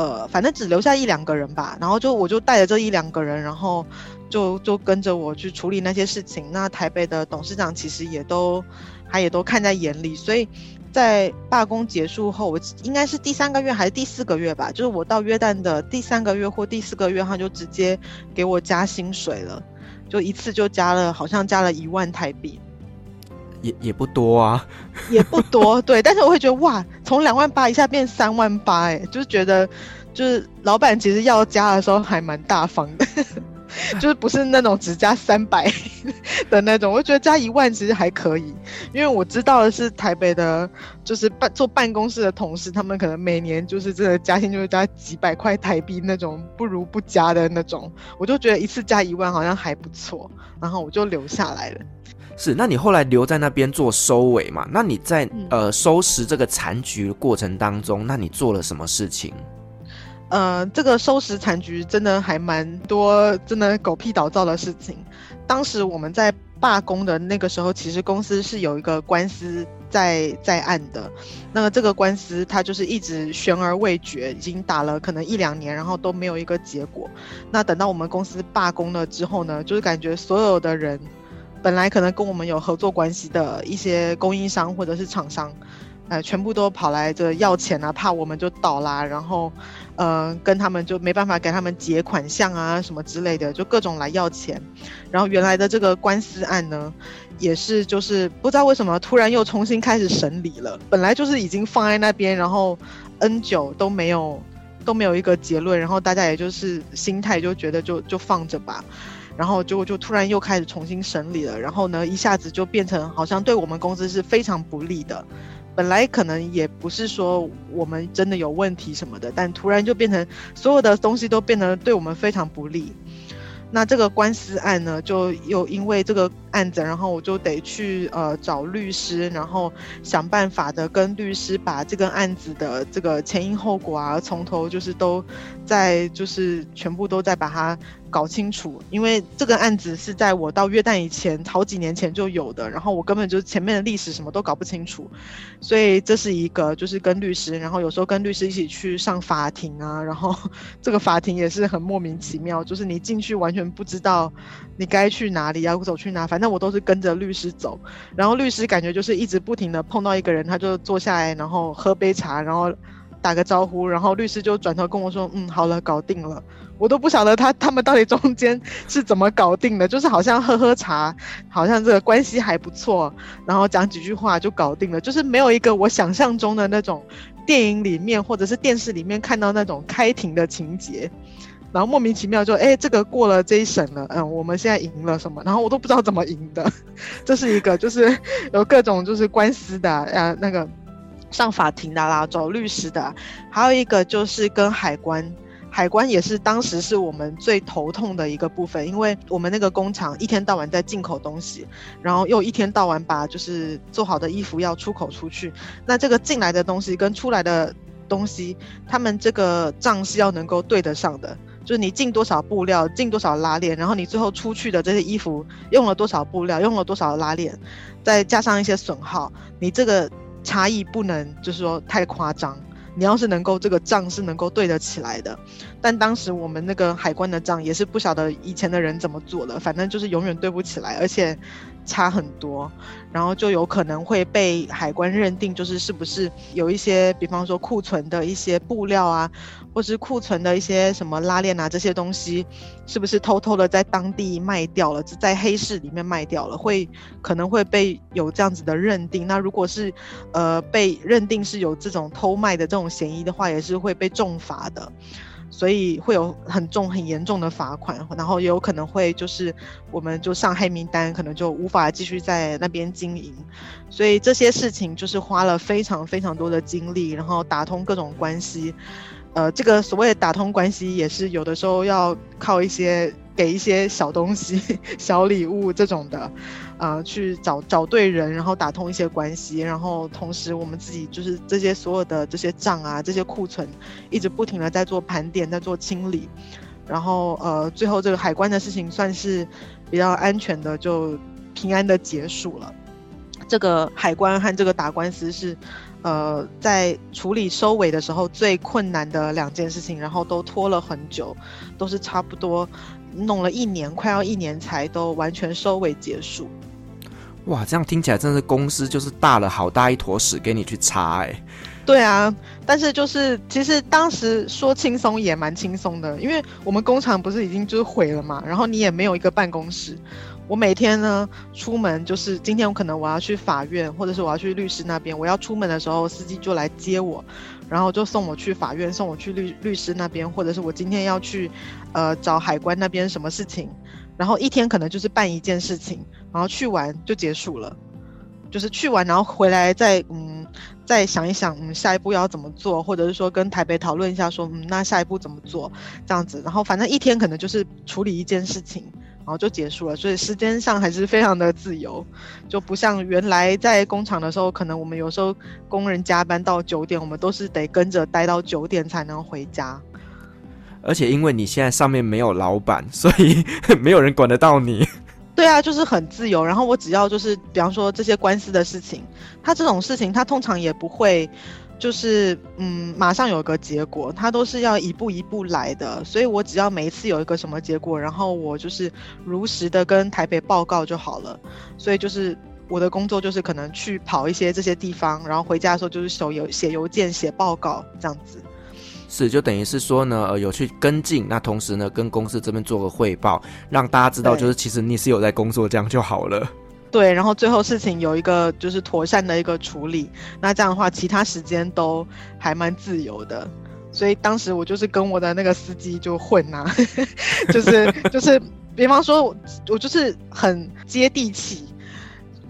呃，反正只留下一两个人吧。然后就我就带着这一两个人，然后就就跟着我去处理那些事情。那台北的董事长其实也都他也都看在眼里，所以。在罢工结束后，我应该是第三个月还是第四个月吧？就是我到约旦的第三个月或第四个月，他就直接给我加薪水了，就一次就加了，好像加了一万台币，也也不多啊，也不多，对。但是我会觉得哇，从两万八一下变三万八，哎，就是觉得，就是老板其实要加的时候还蛮大方的。就是不是那种只加三百的那种，我觉得加一万其实还可以，因为我知道的是台北的，就是办做办公室的同事，他们可能每年就是这个加薪就是加几百块台币那种，不如不加的那种，我就觉得一次加一万好像还不错，然后我就留下来了。是，那你后来留在那边做收尾嘛？那你在、嗯、呃收拾这个残局的过程当中，那你做了什么事情？呃，这个收拾残局真的还蛮多，真的狗屁倒灶的事情。当时我们在罢工的那个时候，其实公司是有一个官司在在案的。那么这个官司它就是一直悬而未决，已经打了可能一两年，然后都没有一个结果。那等到我们公司罢工了之后呢，就是感觉所有的人本来可能跟我们有合作关系的一些供应商或者是厂商。呃，全部都跑来这要钱啊，怕我们就倒啦，然后，呃，跟他们就没办法给他们结款项啊，什么之类的，就各种来要钱。然后原来的这个官司案呢，也是就是不知道为什么突然又重新开始审理了。本来就是已经放在那边，然后 N 久都没有都没有一个结论，然后大家也就是心态就觉得就就放着吧。然后就就突然又开始重新审理了，然后呢，一下子就变成好像对我们公司是非常不利的。本来可能也不是说我们真的有问题什么的，但突然就变成所有的东西都变得对我们非常不利。那这个官司案呢，就又因为这个案子，然后我就得去呃找律师，然后想办法的跟律师把这个案子的这个前因后果啊，从头就是都在就是全部都在把它。搞清楚，因为这个案子是在我到约旦以前好几年前就有的，然后我根本就前面的历史什么都搞不清楚，所以这是一个就是跟律师，然后有时候跟律师一起去上法庭啊，然后 这个法庭也是很莫名其妙，就是你进去完全不知道你该去哪里，要走去哪，反正我都是跟着律师走，然后律师感觉就是一直不停的碰到一个人，他就坐下来，然后喝杯茶，然后打个招呼，然后律师就转头跟我说，嗯，好了，搞定了。我都不晓得他他们到底中间是怎么搞定的，就是好像喝喝茶，好像这个关系还不错，然后讲几句话就搞定了，就是没有一个我想象中的那种电影里面或者是电视里面看到那种开庭的情节，然后莫名其妙就哎这个过了这一审了，嗯，我们现在赢了什么，然后我都不知道怎么赢的，这是一个就是有各种就是官司的呃那个上法庭的啦，找律师的，还有一个就是跟海关。海关也是当时是我们最头痛的一个部分，因为我们那个工厂一天到晚在进口东西，然后又一天到晚把就是做好的衣服要出口出去，那这个进来的东西跟出来的东西，他们这个账是要能够对得上的，就是你进多少布料，进多少拉链，然后你最后出去的这些衣服用了多少布料，用了多少拉链，再加上一些损耗，你这个差异不能就是说太夸张。你要是能够这个账是能够对得起来的，但当时我们那个海关的账也是不晓得以前的人怎么做的，反正就是永远对不起来，而且差很多，然后就有可能会被海关认定就是是不是有一些，比方说库存的一些布料啊。或是库存的一些什么拉链啊，这些东西是不是偷偷的在当地卖掉了，在黑市里面卖掉了，会可能会被有这样子的认定。那如果是呃被认定是有这种偷卖的这种嫌疑的话，也是会被重罚的。所以会有很重很严重的罚款，然后也有可能会就是我们就上黑名单，可能就无法继续在那边经营。所以这些事情就是花了非常非常多的精力，然后打通各种关系。呃，这个所谓的打通关系，也是有的时候要靠一些给一些小东西、小礼物这种的，呃，去找找对人，然后打通一些关系，然后同时我们自己就是这些所有的这些账啊、这些库存，一直不停的在做盘点、在做清理，然后呃，最后这个海关的事情算是比较安全的，就平安的结束了。这个海关和这个打官司是。呃，在处理收尾的时候最困难的两件事情，然后都拖了很久，都是差不多弄了一年，快要一年才都完全收尾结束。哇，这样听起来真是公司就是大了好大一坨屎给你去擦哎。对啊，但是就是其实当时说轻松也蛮轻松的，因为我们工厂不是已经就是毁了嘛，然后你也没有一个办公室。我每天呢出门，就是今天我可能我要去法院，或者是我要去律师那边。我要出门的时候，司机就来接我，然后就送我去法院，送我去律律师那边，或者是我今天要去，呃，找海关那边什么事情，然后一天可能就是办一件事情，然后去完就结束了，就是去完然后回来再嗯再想一想，嗯下一步要怎么做，或者是说跟台北讨论一下说，说嗯那下一步怎么做这样子，然后反正一天可能就是处理一件事情。然后就结束了，所以时间上还是非常的自由，就不像原来在工厂的时候，可能我们有时候工人加班到九点，我们都是得跟着待到九点才能回家。而且因为你现在上面没有老板，所以 没有人管得到你。对啊，就是很自由。然后我只要就是，比方说这些官司的事情，他这种事情他通常也不会。就是嗯，马上有个结果，他都是要一步一步来的，所以我只要每一次有一个什么结果，然后我就是如实的跟台北报告就好了。所以就是我的工作就是可能去跑一些这些地方，然后回家的时候就是手邮写邮件写报告这样子。是，就等于是说呢，呃，有去跟进，那同时呢跟公司这边做个汇报，让大家知道就是其实你是有在工作，这样就好了。对，然后最后事情有一个就是妥善的一个处理，那这样的话，其他时间都还蛮自由的。所以当时我就是跟我的那个司机就混呐、啊，就 是就是，比方说我我就是很接地气，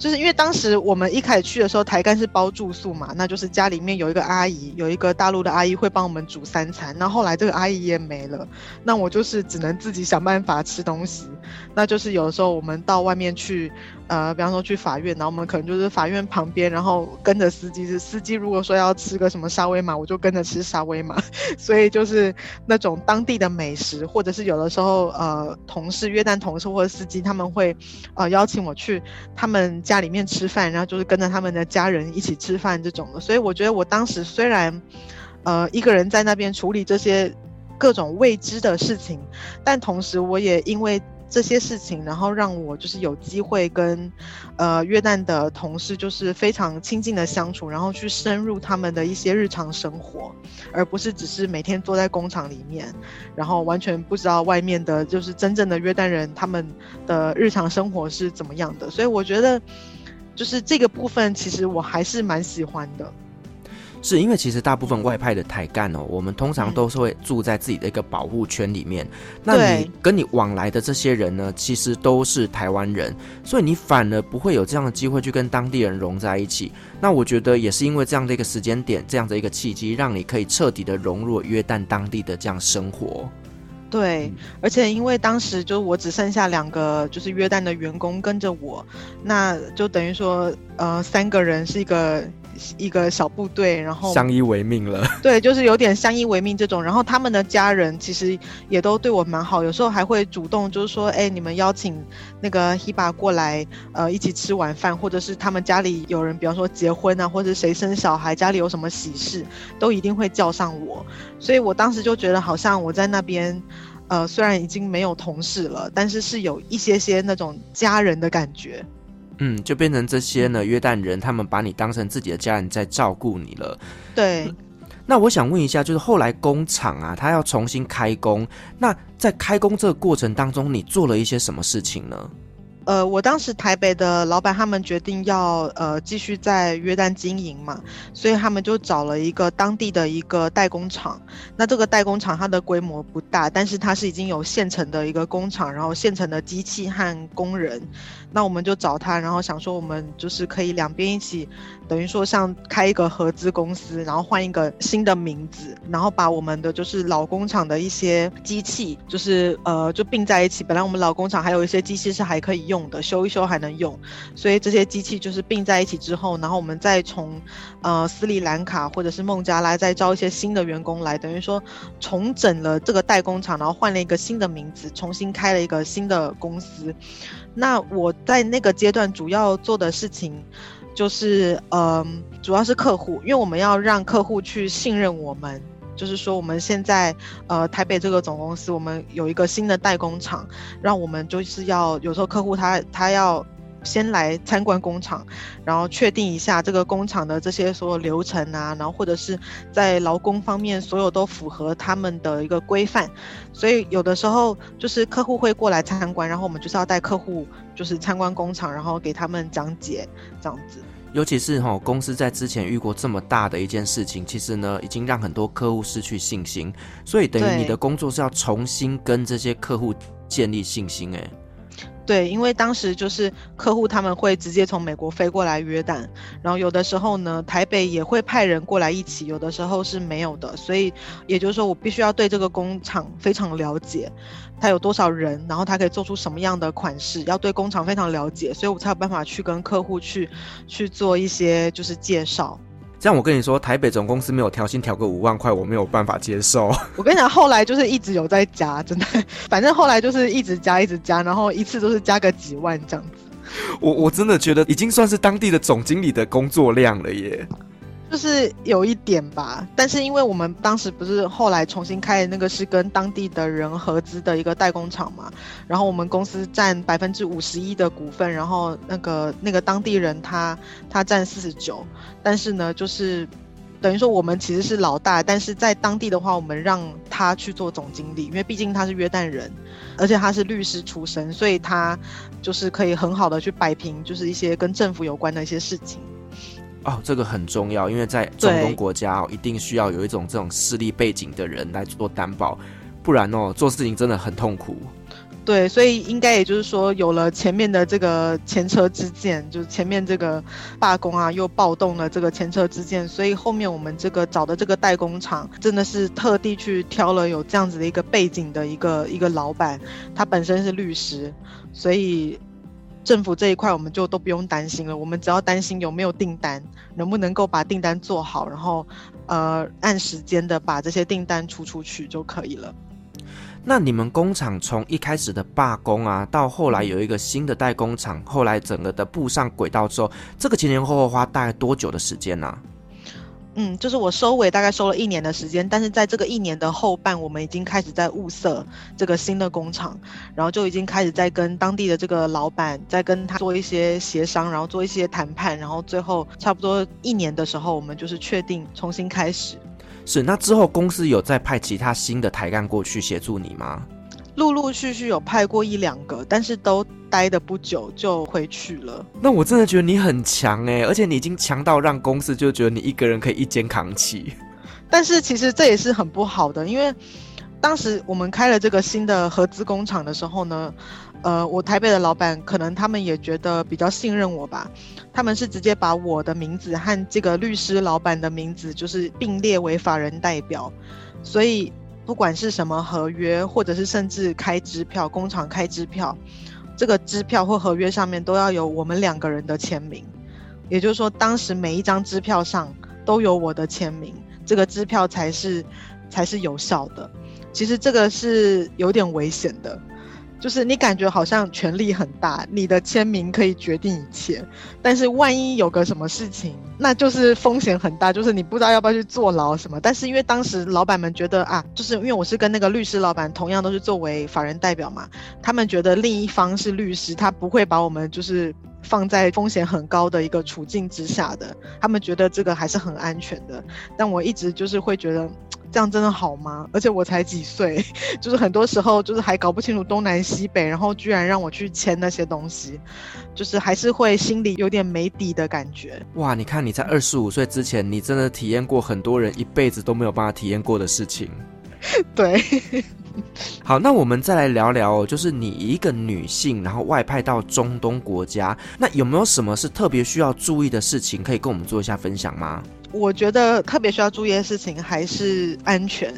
就是因为当时我们一开始去的时候，台干是包住宿嘛，那就是家里面有一个阿姨，有一个大陆的阿姨会帮我们煮三餐。那后来这个阿姨也没了，那我就是只能自己想办法吃东西。那就是有的时候我们到外面去。呃，比方说去法院，然后我们可能就是法院旁边，然后跟着司机。是司机如果说要吃个什么沙威玛，我就跟着吃沙威玛。所以就是那种当地的美食，或者是有的时候，呃，同事约旦同事或者司机他们会，呃，邀请我去他们家里面吃饭，然后就是跟着他们的家人一起吃饭这种的。所以我觉得我当时虽然，呃，一个人在那边处理这些各种未知的事情，但同时我也因为。这些事情，然后让我就是有机会跟，呃，约旦的同事就是非常亲近的相处，然后去深入他们的一些日常生活，而不是只是每天坐在工厂里面，然后完全不知道外面的就是真正的约旦人他们的日常生活是怎么样的。所以我觉得，就是这个部分其实我还是蛮喜欢的。是因为其实大部分外派的台干哦，我们通常都是会住在自己的一个保护圈里面。那你跟你往来的这些人呢，其实都是台湾人，所以你反而不会有这样的机会去跟当地人融在一起。那我觉得也是因为这样的一个时间点，这样的一个契机，让你可以彻底的融入约旦当地的这样生活。对，而且因为当时就我只剩下两个就是约旦的员工跟着我，那就等于说呃三个人是一个。一个小部队，然后相依为命了。对，就是有点相依为命这种。然后他们的家人其实也都对我蛮好，有时候还会主动就是说，哎，你们邀请那个 Hiba 过来，呃，一起吃晚饭，或者是他们家里有人，比方说结婚啊，或者谁生小孩，家里有什么喜事，都一定会叫上我。所以我当时就觉得，好像我在那边，呃，虽然已经没有同事了，但是是有一些些那种家人的感觉。嗯，就变成这些呢，约旦人他们把你当成自己的家人在照顾你了。对、嗯，那我想问一下，就是后来工厂啊，他要重新开工，那在开工这个过程当中，你做了一些什么事情呢？呃，我当时台北的老板他们决定要呃继续在约旦经营嘛，所以他们就找了一个当地的一个代工厂。那这个代工厂它的规模不大，但是它是已经有现成的一个工厂，然后现成的机器和工人。那我们就找他，然后想说我们就是可以两边一起，等于说像开一个合资公司，然后换一个新的名字，然后把我们的就是老工厂的一些机器，就是呃就并在一起。本来我们老工厂还有一些机器是还可以用的，修一修还能用，所以这些机器就是并在一起之后，然后我们再从呃斯里兰卡或者是孟加拉再招一些新的员工来，等于说重整了这个代工厂，然后换了一个新的名字，重新开了一个新的公司。那我在那个阶段主要做的事情，就是嗯、主要是客户，因为我们要让客户去信任我们，就是说我们现在呃台北这个总公司，我们有一个新的代工厂，让我们就是要有时候客户他他要。先来参观工厂，然后确定一下这个工厂的这些所有流程啊，然后或者是在劳工方面所有都符合他们的一个规范。所以有的时候就是客户会过来参观，然后我们就是要带客户就是参观工厂，然后给他们讲解这样子。尤其是哈、哦，公司在之前遇过这么大的一件事情，其实呢已经让很多客户失去信心，所以等于你的工作是要重新跟这些客户建立信心诶。对，因为当时就是客户他们会直接从美国飞过来约旦，然后有的时候呢，台北也会派人过来一起，有的时候是没有的，所以也就是说，我必须要对这个工厂非常了解，他有多少人，然后他可以做出什么样的款式，要对工厂非常了解，所以我才有办法去跟客户去去做一些就是介绍。这样我跟你说，台北总公司没有调薪调个五万块，我没有办法接受。我跟你讲，后来就是一直有在加，真的，反正后来就是一直加，一直加，然后一次都是加个几万这样子。我我真的觉得已经算是当地的总经理的工作量了耶。就是有一点吧，但是因为我们当时不是后来重新开的那个是跟当地的人合资的一个代工厂嘛，然后我们公司占百分之五十一的股份，然后那个那个当地人他他占四十九，但是呢，就是等于说我们其实是老大，但是在当地的话，我们让他去做总经理，因为毕竟他是约旦人，而且他是律师出身，所以他就是可以很好的去摆平，就是一些跟政府有关的一些事情。哦，这个很重要，因为在中东国家哦，一定需要有一种这种势力背景的人来做担保，不然哦，做事情真的很痛苦。对，所以应该也就是说，有了前面的这个前车之鉴，就是前面这个罢工啊，又暴动了这个前车之鉴，所以后面我们这个找的这个代工厂，真的是特地去挑了有这样子的一个背景的一个一个老板，他本身是律师，所以政府这一块我们就都不用担心了，我们只要担心有没有订单，能不能够把订单做好，然后呃按时间的把这些订单出出去就可以了。那你们工厂从一开始的罢工啊，到后来有一个新的代工厂，后来整个的步上轨道之后，这个前前后后花大概多久的时间呢、嗯，就是我收尾大概收了一年的时间，但是在这个一年的后半，我们已经开始在物色这个新的工厂，然后就已经开始在跟当地的这个老板在跟他做一些协商，然后做一些谈判，然后最后差不多一年的时候，我们就是确定重新开始。是，那之后公司有再派其他新的台干过去协助你吗？陆陆续续有派过一两个，但是都待的不久就回去了。那我真的觉得你很强哎，而且你已经强到让公司就觉得你一个人可以一肩扛起。但是其实这也是很不好的，因为当时我们开了这个新的合资工厂的时候呢。呃，我台北的老板可能他们也觉得比较信任我吧，他们是直接把我的名字和这个律师老板的名字就是并列为法人代表，所以不管是什么合约，或者是甚至开支票，工厂开支票，这个支票或合约上面都要有我们两个人的签名，也就是说，当时每一张支票上都有我的签名，这个支票才是才是有效的。其实这个是有点危险的。就是你感觉好像权力很大，你的签名可以决定一切，但是万一有个什么事情，那就是风险很大，就是你不知道要不要去坐牢什么。但是因为当时老板们觉得啊，就是因为我是跟那个律师老板同样都是作为法人代表嘛，他们觉得另一方是律师，他不会把我们就是放在风险很高的一个处境之下的，他们觉得这个还是很安全的。但我一直就是会觉得。这样真的好吗？而且我才几岁，就是很多时候就是还搞不清楚东南西北，然后居然让我去签那些东西，就是还是会心里有点没底的感觉。哇，你看你在二十五岁之前，你真的体验过很多人一辈子都没有办法体验过的事情。对，好，那我们再来聊聊，就是你一个女性，然后外派到中东国家，那有没有什么是特别需要注意的事情，可以跟我们做一下分享吗？我觉得特别需要注意的事情还是安全，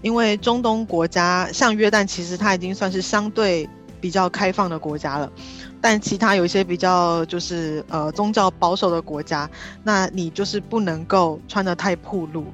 因为中东国家像约旦，其实它已经算是相对比较开放的国家了，但其他有一些比较就是呃宗教保守的国家，那你就是不能够穿得太暴露。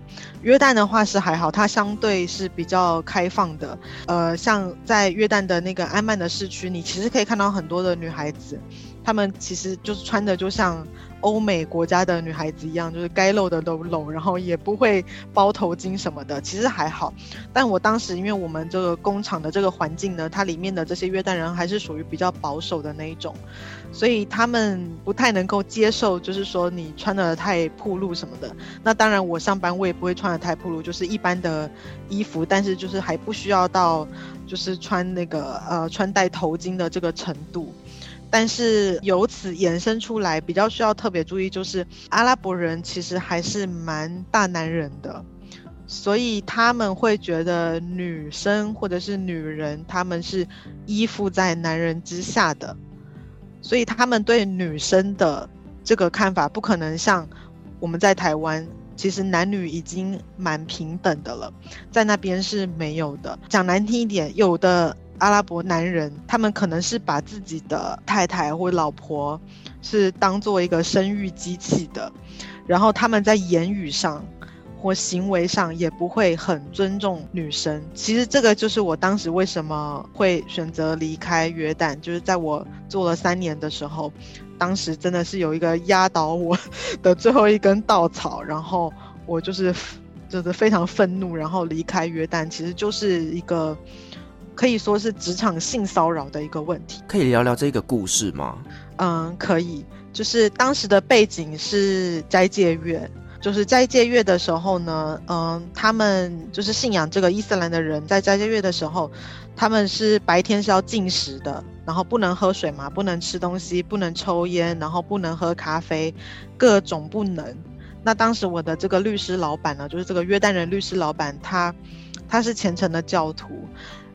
约旦的话是还好，它相对是比较开放的，呃，像在约旦的那个安曼的市区，你其实可以看到很多的女孩子，她们其实就是穿的就像。欧美国家的女孩子一样，就是该露的都露，然后也不会包头巾什么的，其实还好。但我当时因为我们这个工厂的这个环境呢，它里面的这些约旦人还是属于比较保守的那一种，所以他们不太能够接受，就是说你穿得太暴露什么的。那当然，我上班我也不会穿得太暴露，就是一般的衣服，但是就是还不需要到就是穿那个呃穿戴头巾的这个程度。但是由此延伸出来，比较需要特别注意，就是阿拉伯人其实还是蛮大男人的，所以他们会觉得女生或者是女人，他们是依附在男人之下的，所以他们对女生的这个看法，不可能像我们在台湾，其实男女已经蛮平等的了，在那边是没有的。讲难听一点，有的。阿拉伯男人，他们可能是把自己的太太或老婆是当做一个生育机器的，然后他们在言语上或行为上也不会很尊重女生。其实这个就是我当时为什么会选择离开约旦，就是在我做了三年的时候，当时真的是有一个压倒我的最后一根稻草，然后我就是就是非常愤怒，然后离开约旦，其实就是一个。可以说是职场性骚扰的一个问题，可以聊聊这个故事吗？嗯，可以。就是当时的背景是斋戒月，就是斋戒月的时候呢，嗯，他们就是信仰这个伊斯兰的人，在斋戒月的时候，他们是白天是要禁食的，然后不能喝水嘛，不能吃东西，不能抽烟，然后不能喝咖啡，各种不能。那当时我的这个律师老板呢，就是这个约旦人律师老板，他他是虔诚的教徒。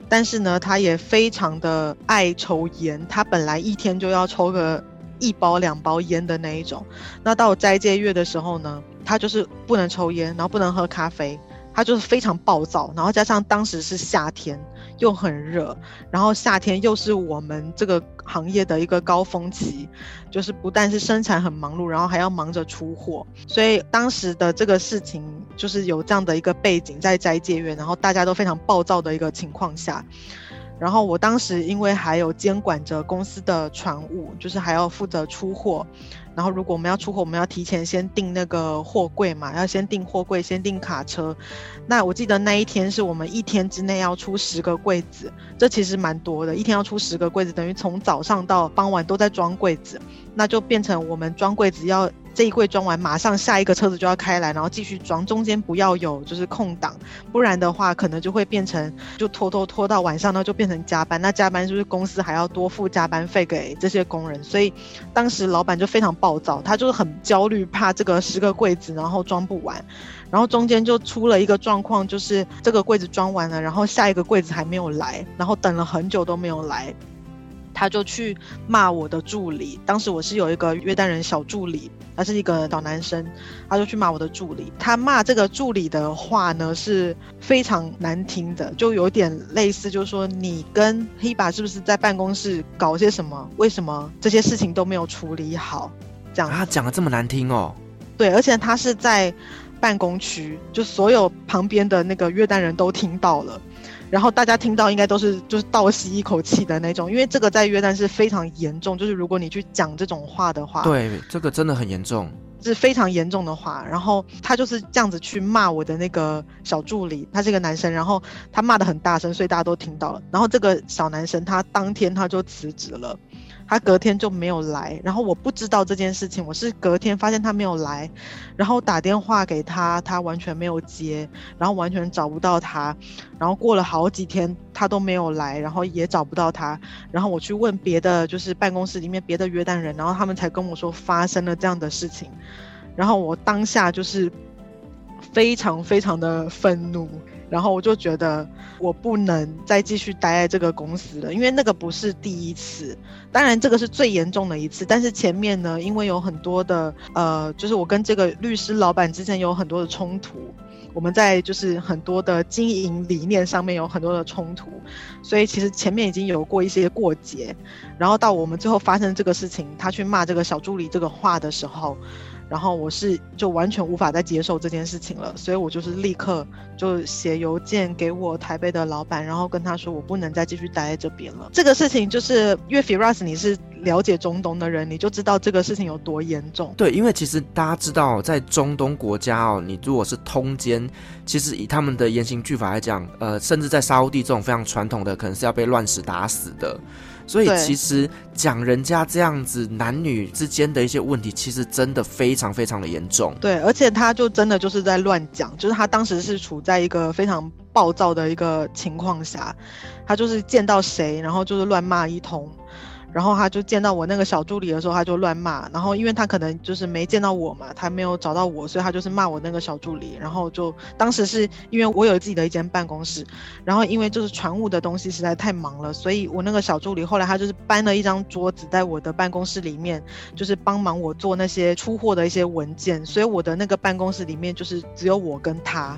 但是呢，他也非常的爱抽烟，他本来一天就要抽个一包两包烟的那一种。那到斋戒月的时候呢，他就是不能抽烟，然后不能喝咖啡，他就是非常暴躁。然后加上当时是夏天，又很热，然后夏天又是我们这个行业的一个高峰期，就是不但是生产很忙碌，然后还要忙着出货。所以当时的这个事情就是有这样的一个背景，在斋戒院，然后大家都非常暴躁的一个情况下。然后我当时因为还有监管着公司的船务，就是还要负责出货。然后如果我们要出货，我们要提前先订那个货柜嘛，要先订货柜，先订卡车。那我记得那一天是我们一天之内要出十个柜子，这其实蛮多的，一天要出十个柜子，等于从早上到傍晚都在装柜子，那就变成我们装柜子要。这一柜装完，马上下一个车子就要开来，然后继续装，中间不要有就是空档，不然的话可能就会变成就拖拖拖到晚上，呢就变成加班。那加班是不是公司还要多付加班费给这些工人？所以当时老板就非常暴躁，他就是很焦虑，怕这个十个柜子然后装不完，然后中间就出了一个状况，就是这个柜子装完了，然后下一个柜子还没有来，然后等了很久都没有来。他就去骂我的助理，当时我是有一个约旦人小助理，他是一个小男生，他就去骂我的助理。他骂这个助理的话呢是非常难听的，就有点类似，就是说你跟黑爸是不是在办公室搞些什么？为什么这些事情都没有处理好？这样他讲的这么难听哦？对，而且他是在办公区，就所有旁边的那个约旦人都听到了。然后大家听到应该都是就是倒吸一口气的那种，因为这个在约旦是非常严重，就是如果你去讲这种话的话，对，这个真的很严重，是非常严重的话。然后他就是这样子去骂我的那个小助理，他是一个男生，然后他骂的很大声，所以大家都听到了。然后这个小男生他当天他就辞职了。他隔天就没有来，然后我不知道这件事情，我是隔天发现他没有来，然后打电话给他，他完全没有接，然后完全找不到他，然后过了好几天他都没有来，然后也找不到他，然后我去问别的就是办公室里面别的约旦人，然后他们才跟我说发生了这样的事情，然后我当下就是非常非常的愤怒。然后我就觉得我不能再继续待在这个公司了，因为那个不是第一次，当然这个是最严重的一次。但是前面呢，因为有很多的呃，就是我跟这个律师老板之间有很多的冲突，我们在就是很多的经营理念上面有很多的冲突，所以其实前面已经有过一些过节。然后到我们最后发生这个事情，他去骂这个小助理这个话的时候。然后我是就完全无法再接受这件事情了，所以我就是立刻就写邮件给我台北的老板，然后跟他说我不能再继续待在这边了。这个事情就是因为 Firas 你是了解中东的人，你就知道这个事情有多严重。对，因为其实大家知道，在中东国家哦，你如果是通奸，其实以他们的严刑峻法来讲，呃，甚至在沙乌地这种非常传统的，可能是要被乱石打死的。所以其实讲人家这样子男女之间的一些问题，其实真的非常非常的严重。对，而且他就真的就是在乱讲，就是他当时是处在一个非常暴躁的一个情况下，他就是见到谁，然后就是乱骂一通。然后他就见到我那个小助理的时候，他就乱骂。然后因为他可能就是没见到我嘛，他没有找到我，所以他就是骂我那个小助理。然后就当时是因为我有自己的一间办公室，然后因为就是船务的东西实在太忙了，所以我那个小助理后来他就是搬了一张桌子在我的办公室里面，就是帮忙我做那些出货的一些文件。所以我的那个办公室里面就是只有我跟他。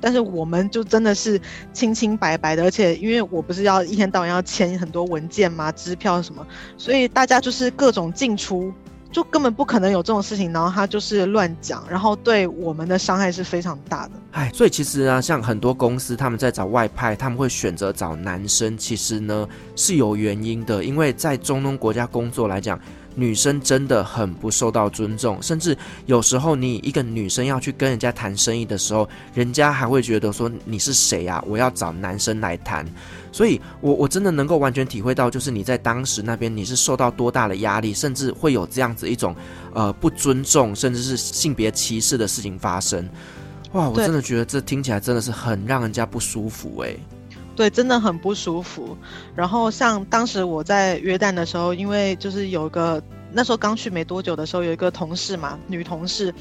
但是我们就真的是清清白白的，而且因为我不是要一天到晚要签很多文件嘛，支票什么，所以大家就是各种进出，就根本不可能有这种事情。然后他就是乱讲，然后对我们的伤害是非常大的。哎，所以其实啊，像很多公司他们在找外派，他们会选择找男生，其实呢是有原因的，因为在中东国家工作来讲。女生真的很不受到尊重，甚至有时候你一个女生要去跟人家谈生意的时候，人家还会觉得说你是谁呀？我要找男生来谈。所以我我真的能够完全体会到，就是你在当时那边你是受到多大的压力，甚至会有这样子一种呃不尊重，甚至是性别歧视的事情发生。哇，我真的觉得这听起来真的是很让人家不舒服欸。对，真的很不舒服。然后像当时我在约旦的时候，因为就是有个那时候刚去没多久的时候，有一个同事嘛，女同事，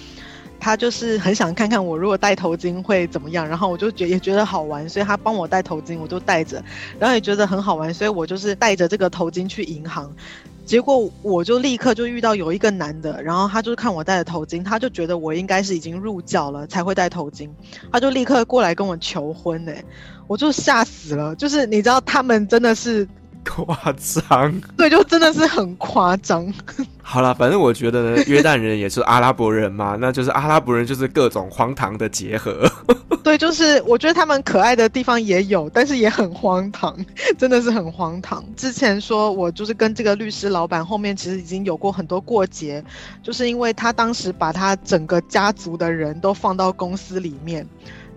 她就是很想看看我如果戴头巾会怎么样，然后我就觉也觉得好玩，所以她帮我戴头巾，我就戴着，然后也觉得很好玩，所以我就是戴着这个头巾去银行。结果我就立刻就遇到有一个男的，然后他就看我戴着头巾，他就觉得我应该是已经入教了才会戴头巾，他就立刻过来跟我求婚呢，我就吓死了。就是你知道他们真的是夸张，对，就真的是很夸张。好了，反正我觉得呢，约旦人也是阿拉伯人嘛，那就是阿拉伯人就是各种荒唐的结合。对，就是我觉得他们可爱的地方也有，但是也很荒唐，真的是很荒唐。之前说我就是跟这个律师老板后面其实已经有过很多过节，就是因为他当时把他整个家族的人都放到公司里面，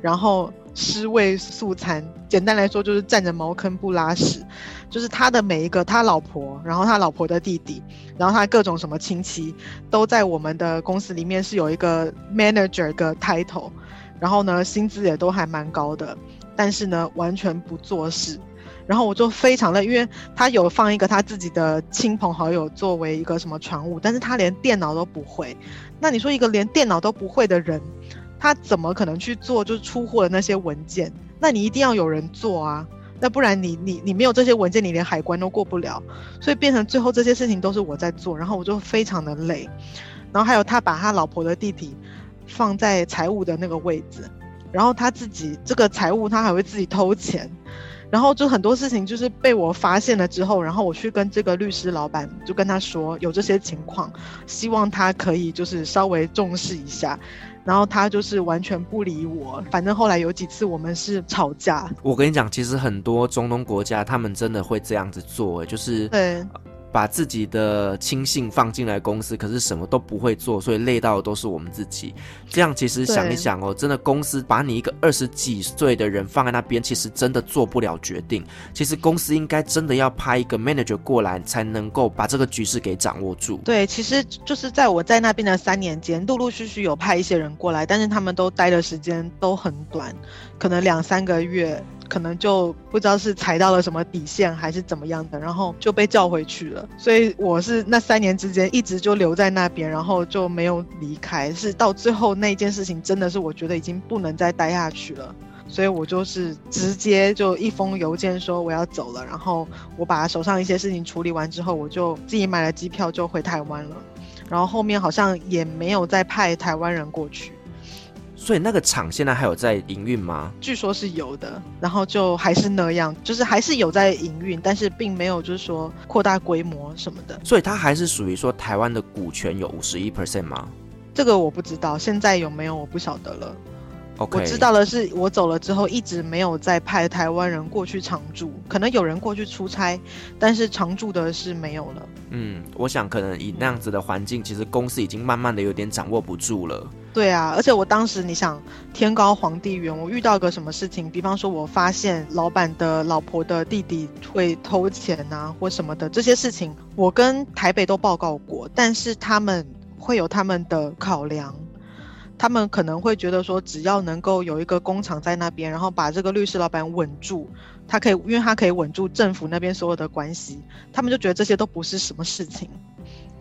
然后尸位素餐，简单来说就是占着茅坑不拉屎。就是他的每一个，他老婆，然后他老婆的弟弟，然后他各种什么亲戚，都在我们的公司里面是有一个 manager 的 title。然后呢，薪资也都还蛮高的，但是呢，完全不做事。然后我就非常的，因为他有放一个他自己的亲朋好友作为一个什么传务，但是他连电脑都不会。那你说一个连电脑都不会的人，他怎么可能去做就是出货的那些文件？那你一定要有人做啊，那不然你你你没有这些文件，你连海关都过不了。所以变成最后这些事情都是我在做，然后我就非常的累。然后还有他把他老婆的弟弟。放在财务的那个位置，然后他自己这个财务他还会自己偷钱，然后就很多事情就是被我发现了之后，然后我去跟这个律师老板就跟他说有这些情况，希望他可以就是稍微重视一下，然后他就是完全不理我，反正后来有几次我们是吵架。我跟你讲，其实很多中东国家他们真的会这样子做，就是对。把自己的亲信放进来公司，可是什么都不会做，所以累到的都是我们自己。这样其实想一想哦，真的公司把你一个二十几岁的人放在那边，其实真的做不了决定。其实公司应该真的要派一个 manager 过来，才能够把这个局势给掌握住。对，其实就是在我在那边的三年间，陆陆续续有派一些人过来，但是他们都待的时间都很短，可能两三个月。可能就不知道是踩到了什么底线还是怎么样的，然后就被叫回去了。所以我是那三年之间一直就留在那边，然后就没有离开。是到最后那件事情真的是我觉得已经不能再待下去了，所以我就是直接就一封邮件说我要走了。然后我把手上一些事情处理完之后，我就自己买了机票就回台湾了。然后后面好像也没有再派台湾人过去。所以那个厂现在还有在营运吗？据说是有的，然后就还是那样，就是还是有在营运，但是并没有就是说扩大规模什么的。所以它还是属于说台湾的股权有五十一 percent 吗？这个我不知道，现在有没有我不晓得了。Okay. 我知道的是，我走了之后一直没有再派台湾人过去常驻，可能有人过去出差，但是常驻的是没有了。嗯，我想可能以那样子的环境，其实公司已经慢慢的有点掌握不住了。对啊，而且我当时你想天高皇帝远，我遇到个什么事情，比方说我发现老板的老婆的弟弟会偷钱啊，或什么的这些事情，我跟台北都报告过，但是他们会有他们的考量，他们可能会觉得说，只要能够有一个工厂在那边，然后把这个律师老板稳住，他可以，因为他可以稳住政府那边所有的关系，他们就觉得这些都不是什么事情。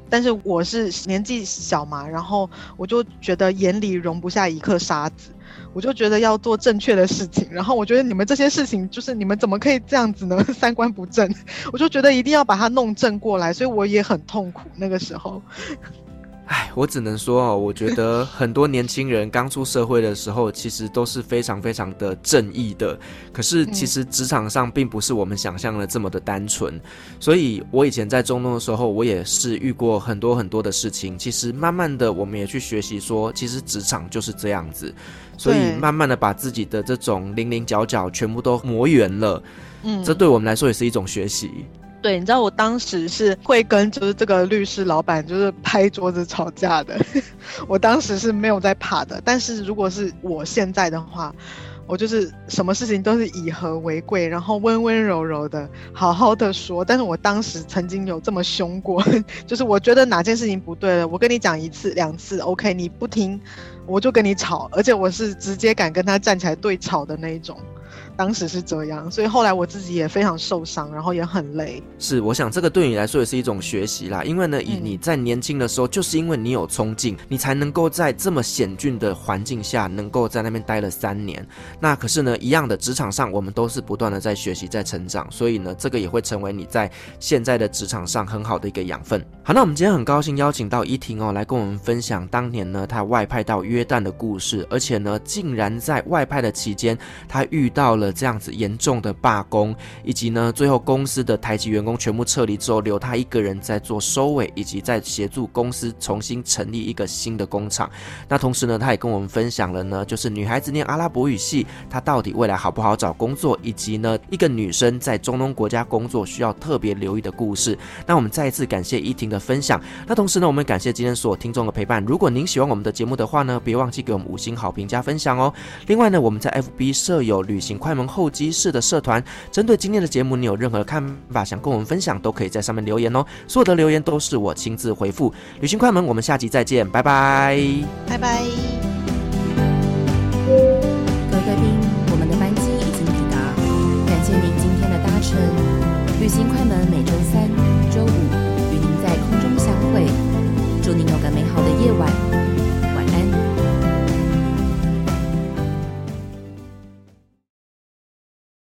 但是我是年纪小嘛，然后我就觉得眼里容不下一颗沙子，我就觉得要做正确的事情，然后我觉得你们这些事情就是你们怎么可以这样子呢？三观不正，我就觉得一定要把它弄正过来，所以我也很痛苦那个时候。唉，我只能说哦，我觉得 很多年轻人刚出社会的时候，其实都是非常非常的正义的。可是其实职场上并不是我们想象的这么的单纯。所以我以前在中东的时候，我也是遇过很多很多的事情。其实慢慢的，我们也去学习说，其实职场就是这样子。所以慢慢的把自己的这种零零角角全部都磨圆了。嗯，这对我们来说也是一种学习。对，你知道我当时是会跟就是这个律师老板就是拍桌子吵架的，我当时是没有在怕的。但是如果是我现在的话，我就是什么事情都是以和为贵，然后温温柔柔的好好的说。但是我当时曾经有这么凶过，就是我觉得哪件事情不对了，我跟你讲一次两次，OK，你不听，我就跟你吵，而且我是直接敢跟他站起来对吵的那一种。当时是这样，所以后来我自己也非常受伤，然后也很累。是，我想这个对你来说也是一种学习啦，因为呢，以你在年轻的时候，就是因为你有冲劲，你才能够在这么险峻的环境下，能够在那边待了三年。那可是呢，一样的职场上，我们都是不断的在学习、在成长，所以呢，这个也会成为你在现在的职场上很好的一个养分。好，那我们今天很高兴邀请到依婷哦，来跟我们分享当年呢，她外派到约旦的故事，而且呢，竟然在外派的期间，她遇到了。这样子严重的罢工，以及呢，最后公司的台籍员工全部撤离之后，留他一个人在做收尾，以及在协助公司重新成立一个新的工厂。那同时呢，他也跟我们分享了呢，就是女孩子念阿拉伯语系，她到底未来好不好找工作，以及呢，一个女生在中东国家工作需要特别留意的故事。那我们再一次感谢依婷的分享。那同时呢，我们感谢今天所有听众的陪伴。如果您喜欢我们的节目的话呢，别忘记给我们五星好评加分享哦。另外呢，我们在 FB 设有旅行快候机室的社团，针对今天的节目，你有任何看法想跟我们分享，都可以在上面留言哦。所有的留言都是我亲自回复。旅行快门，我们下期再见，拜拜，拜拜。各位贵宾，我们的班机已经抵达，感谢您今天的搭乘。旅行快门每周三、周五与您在空中相会，祝您有个美好的夜晚。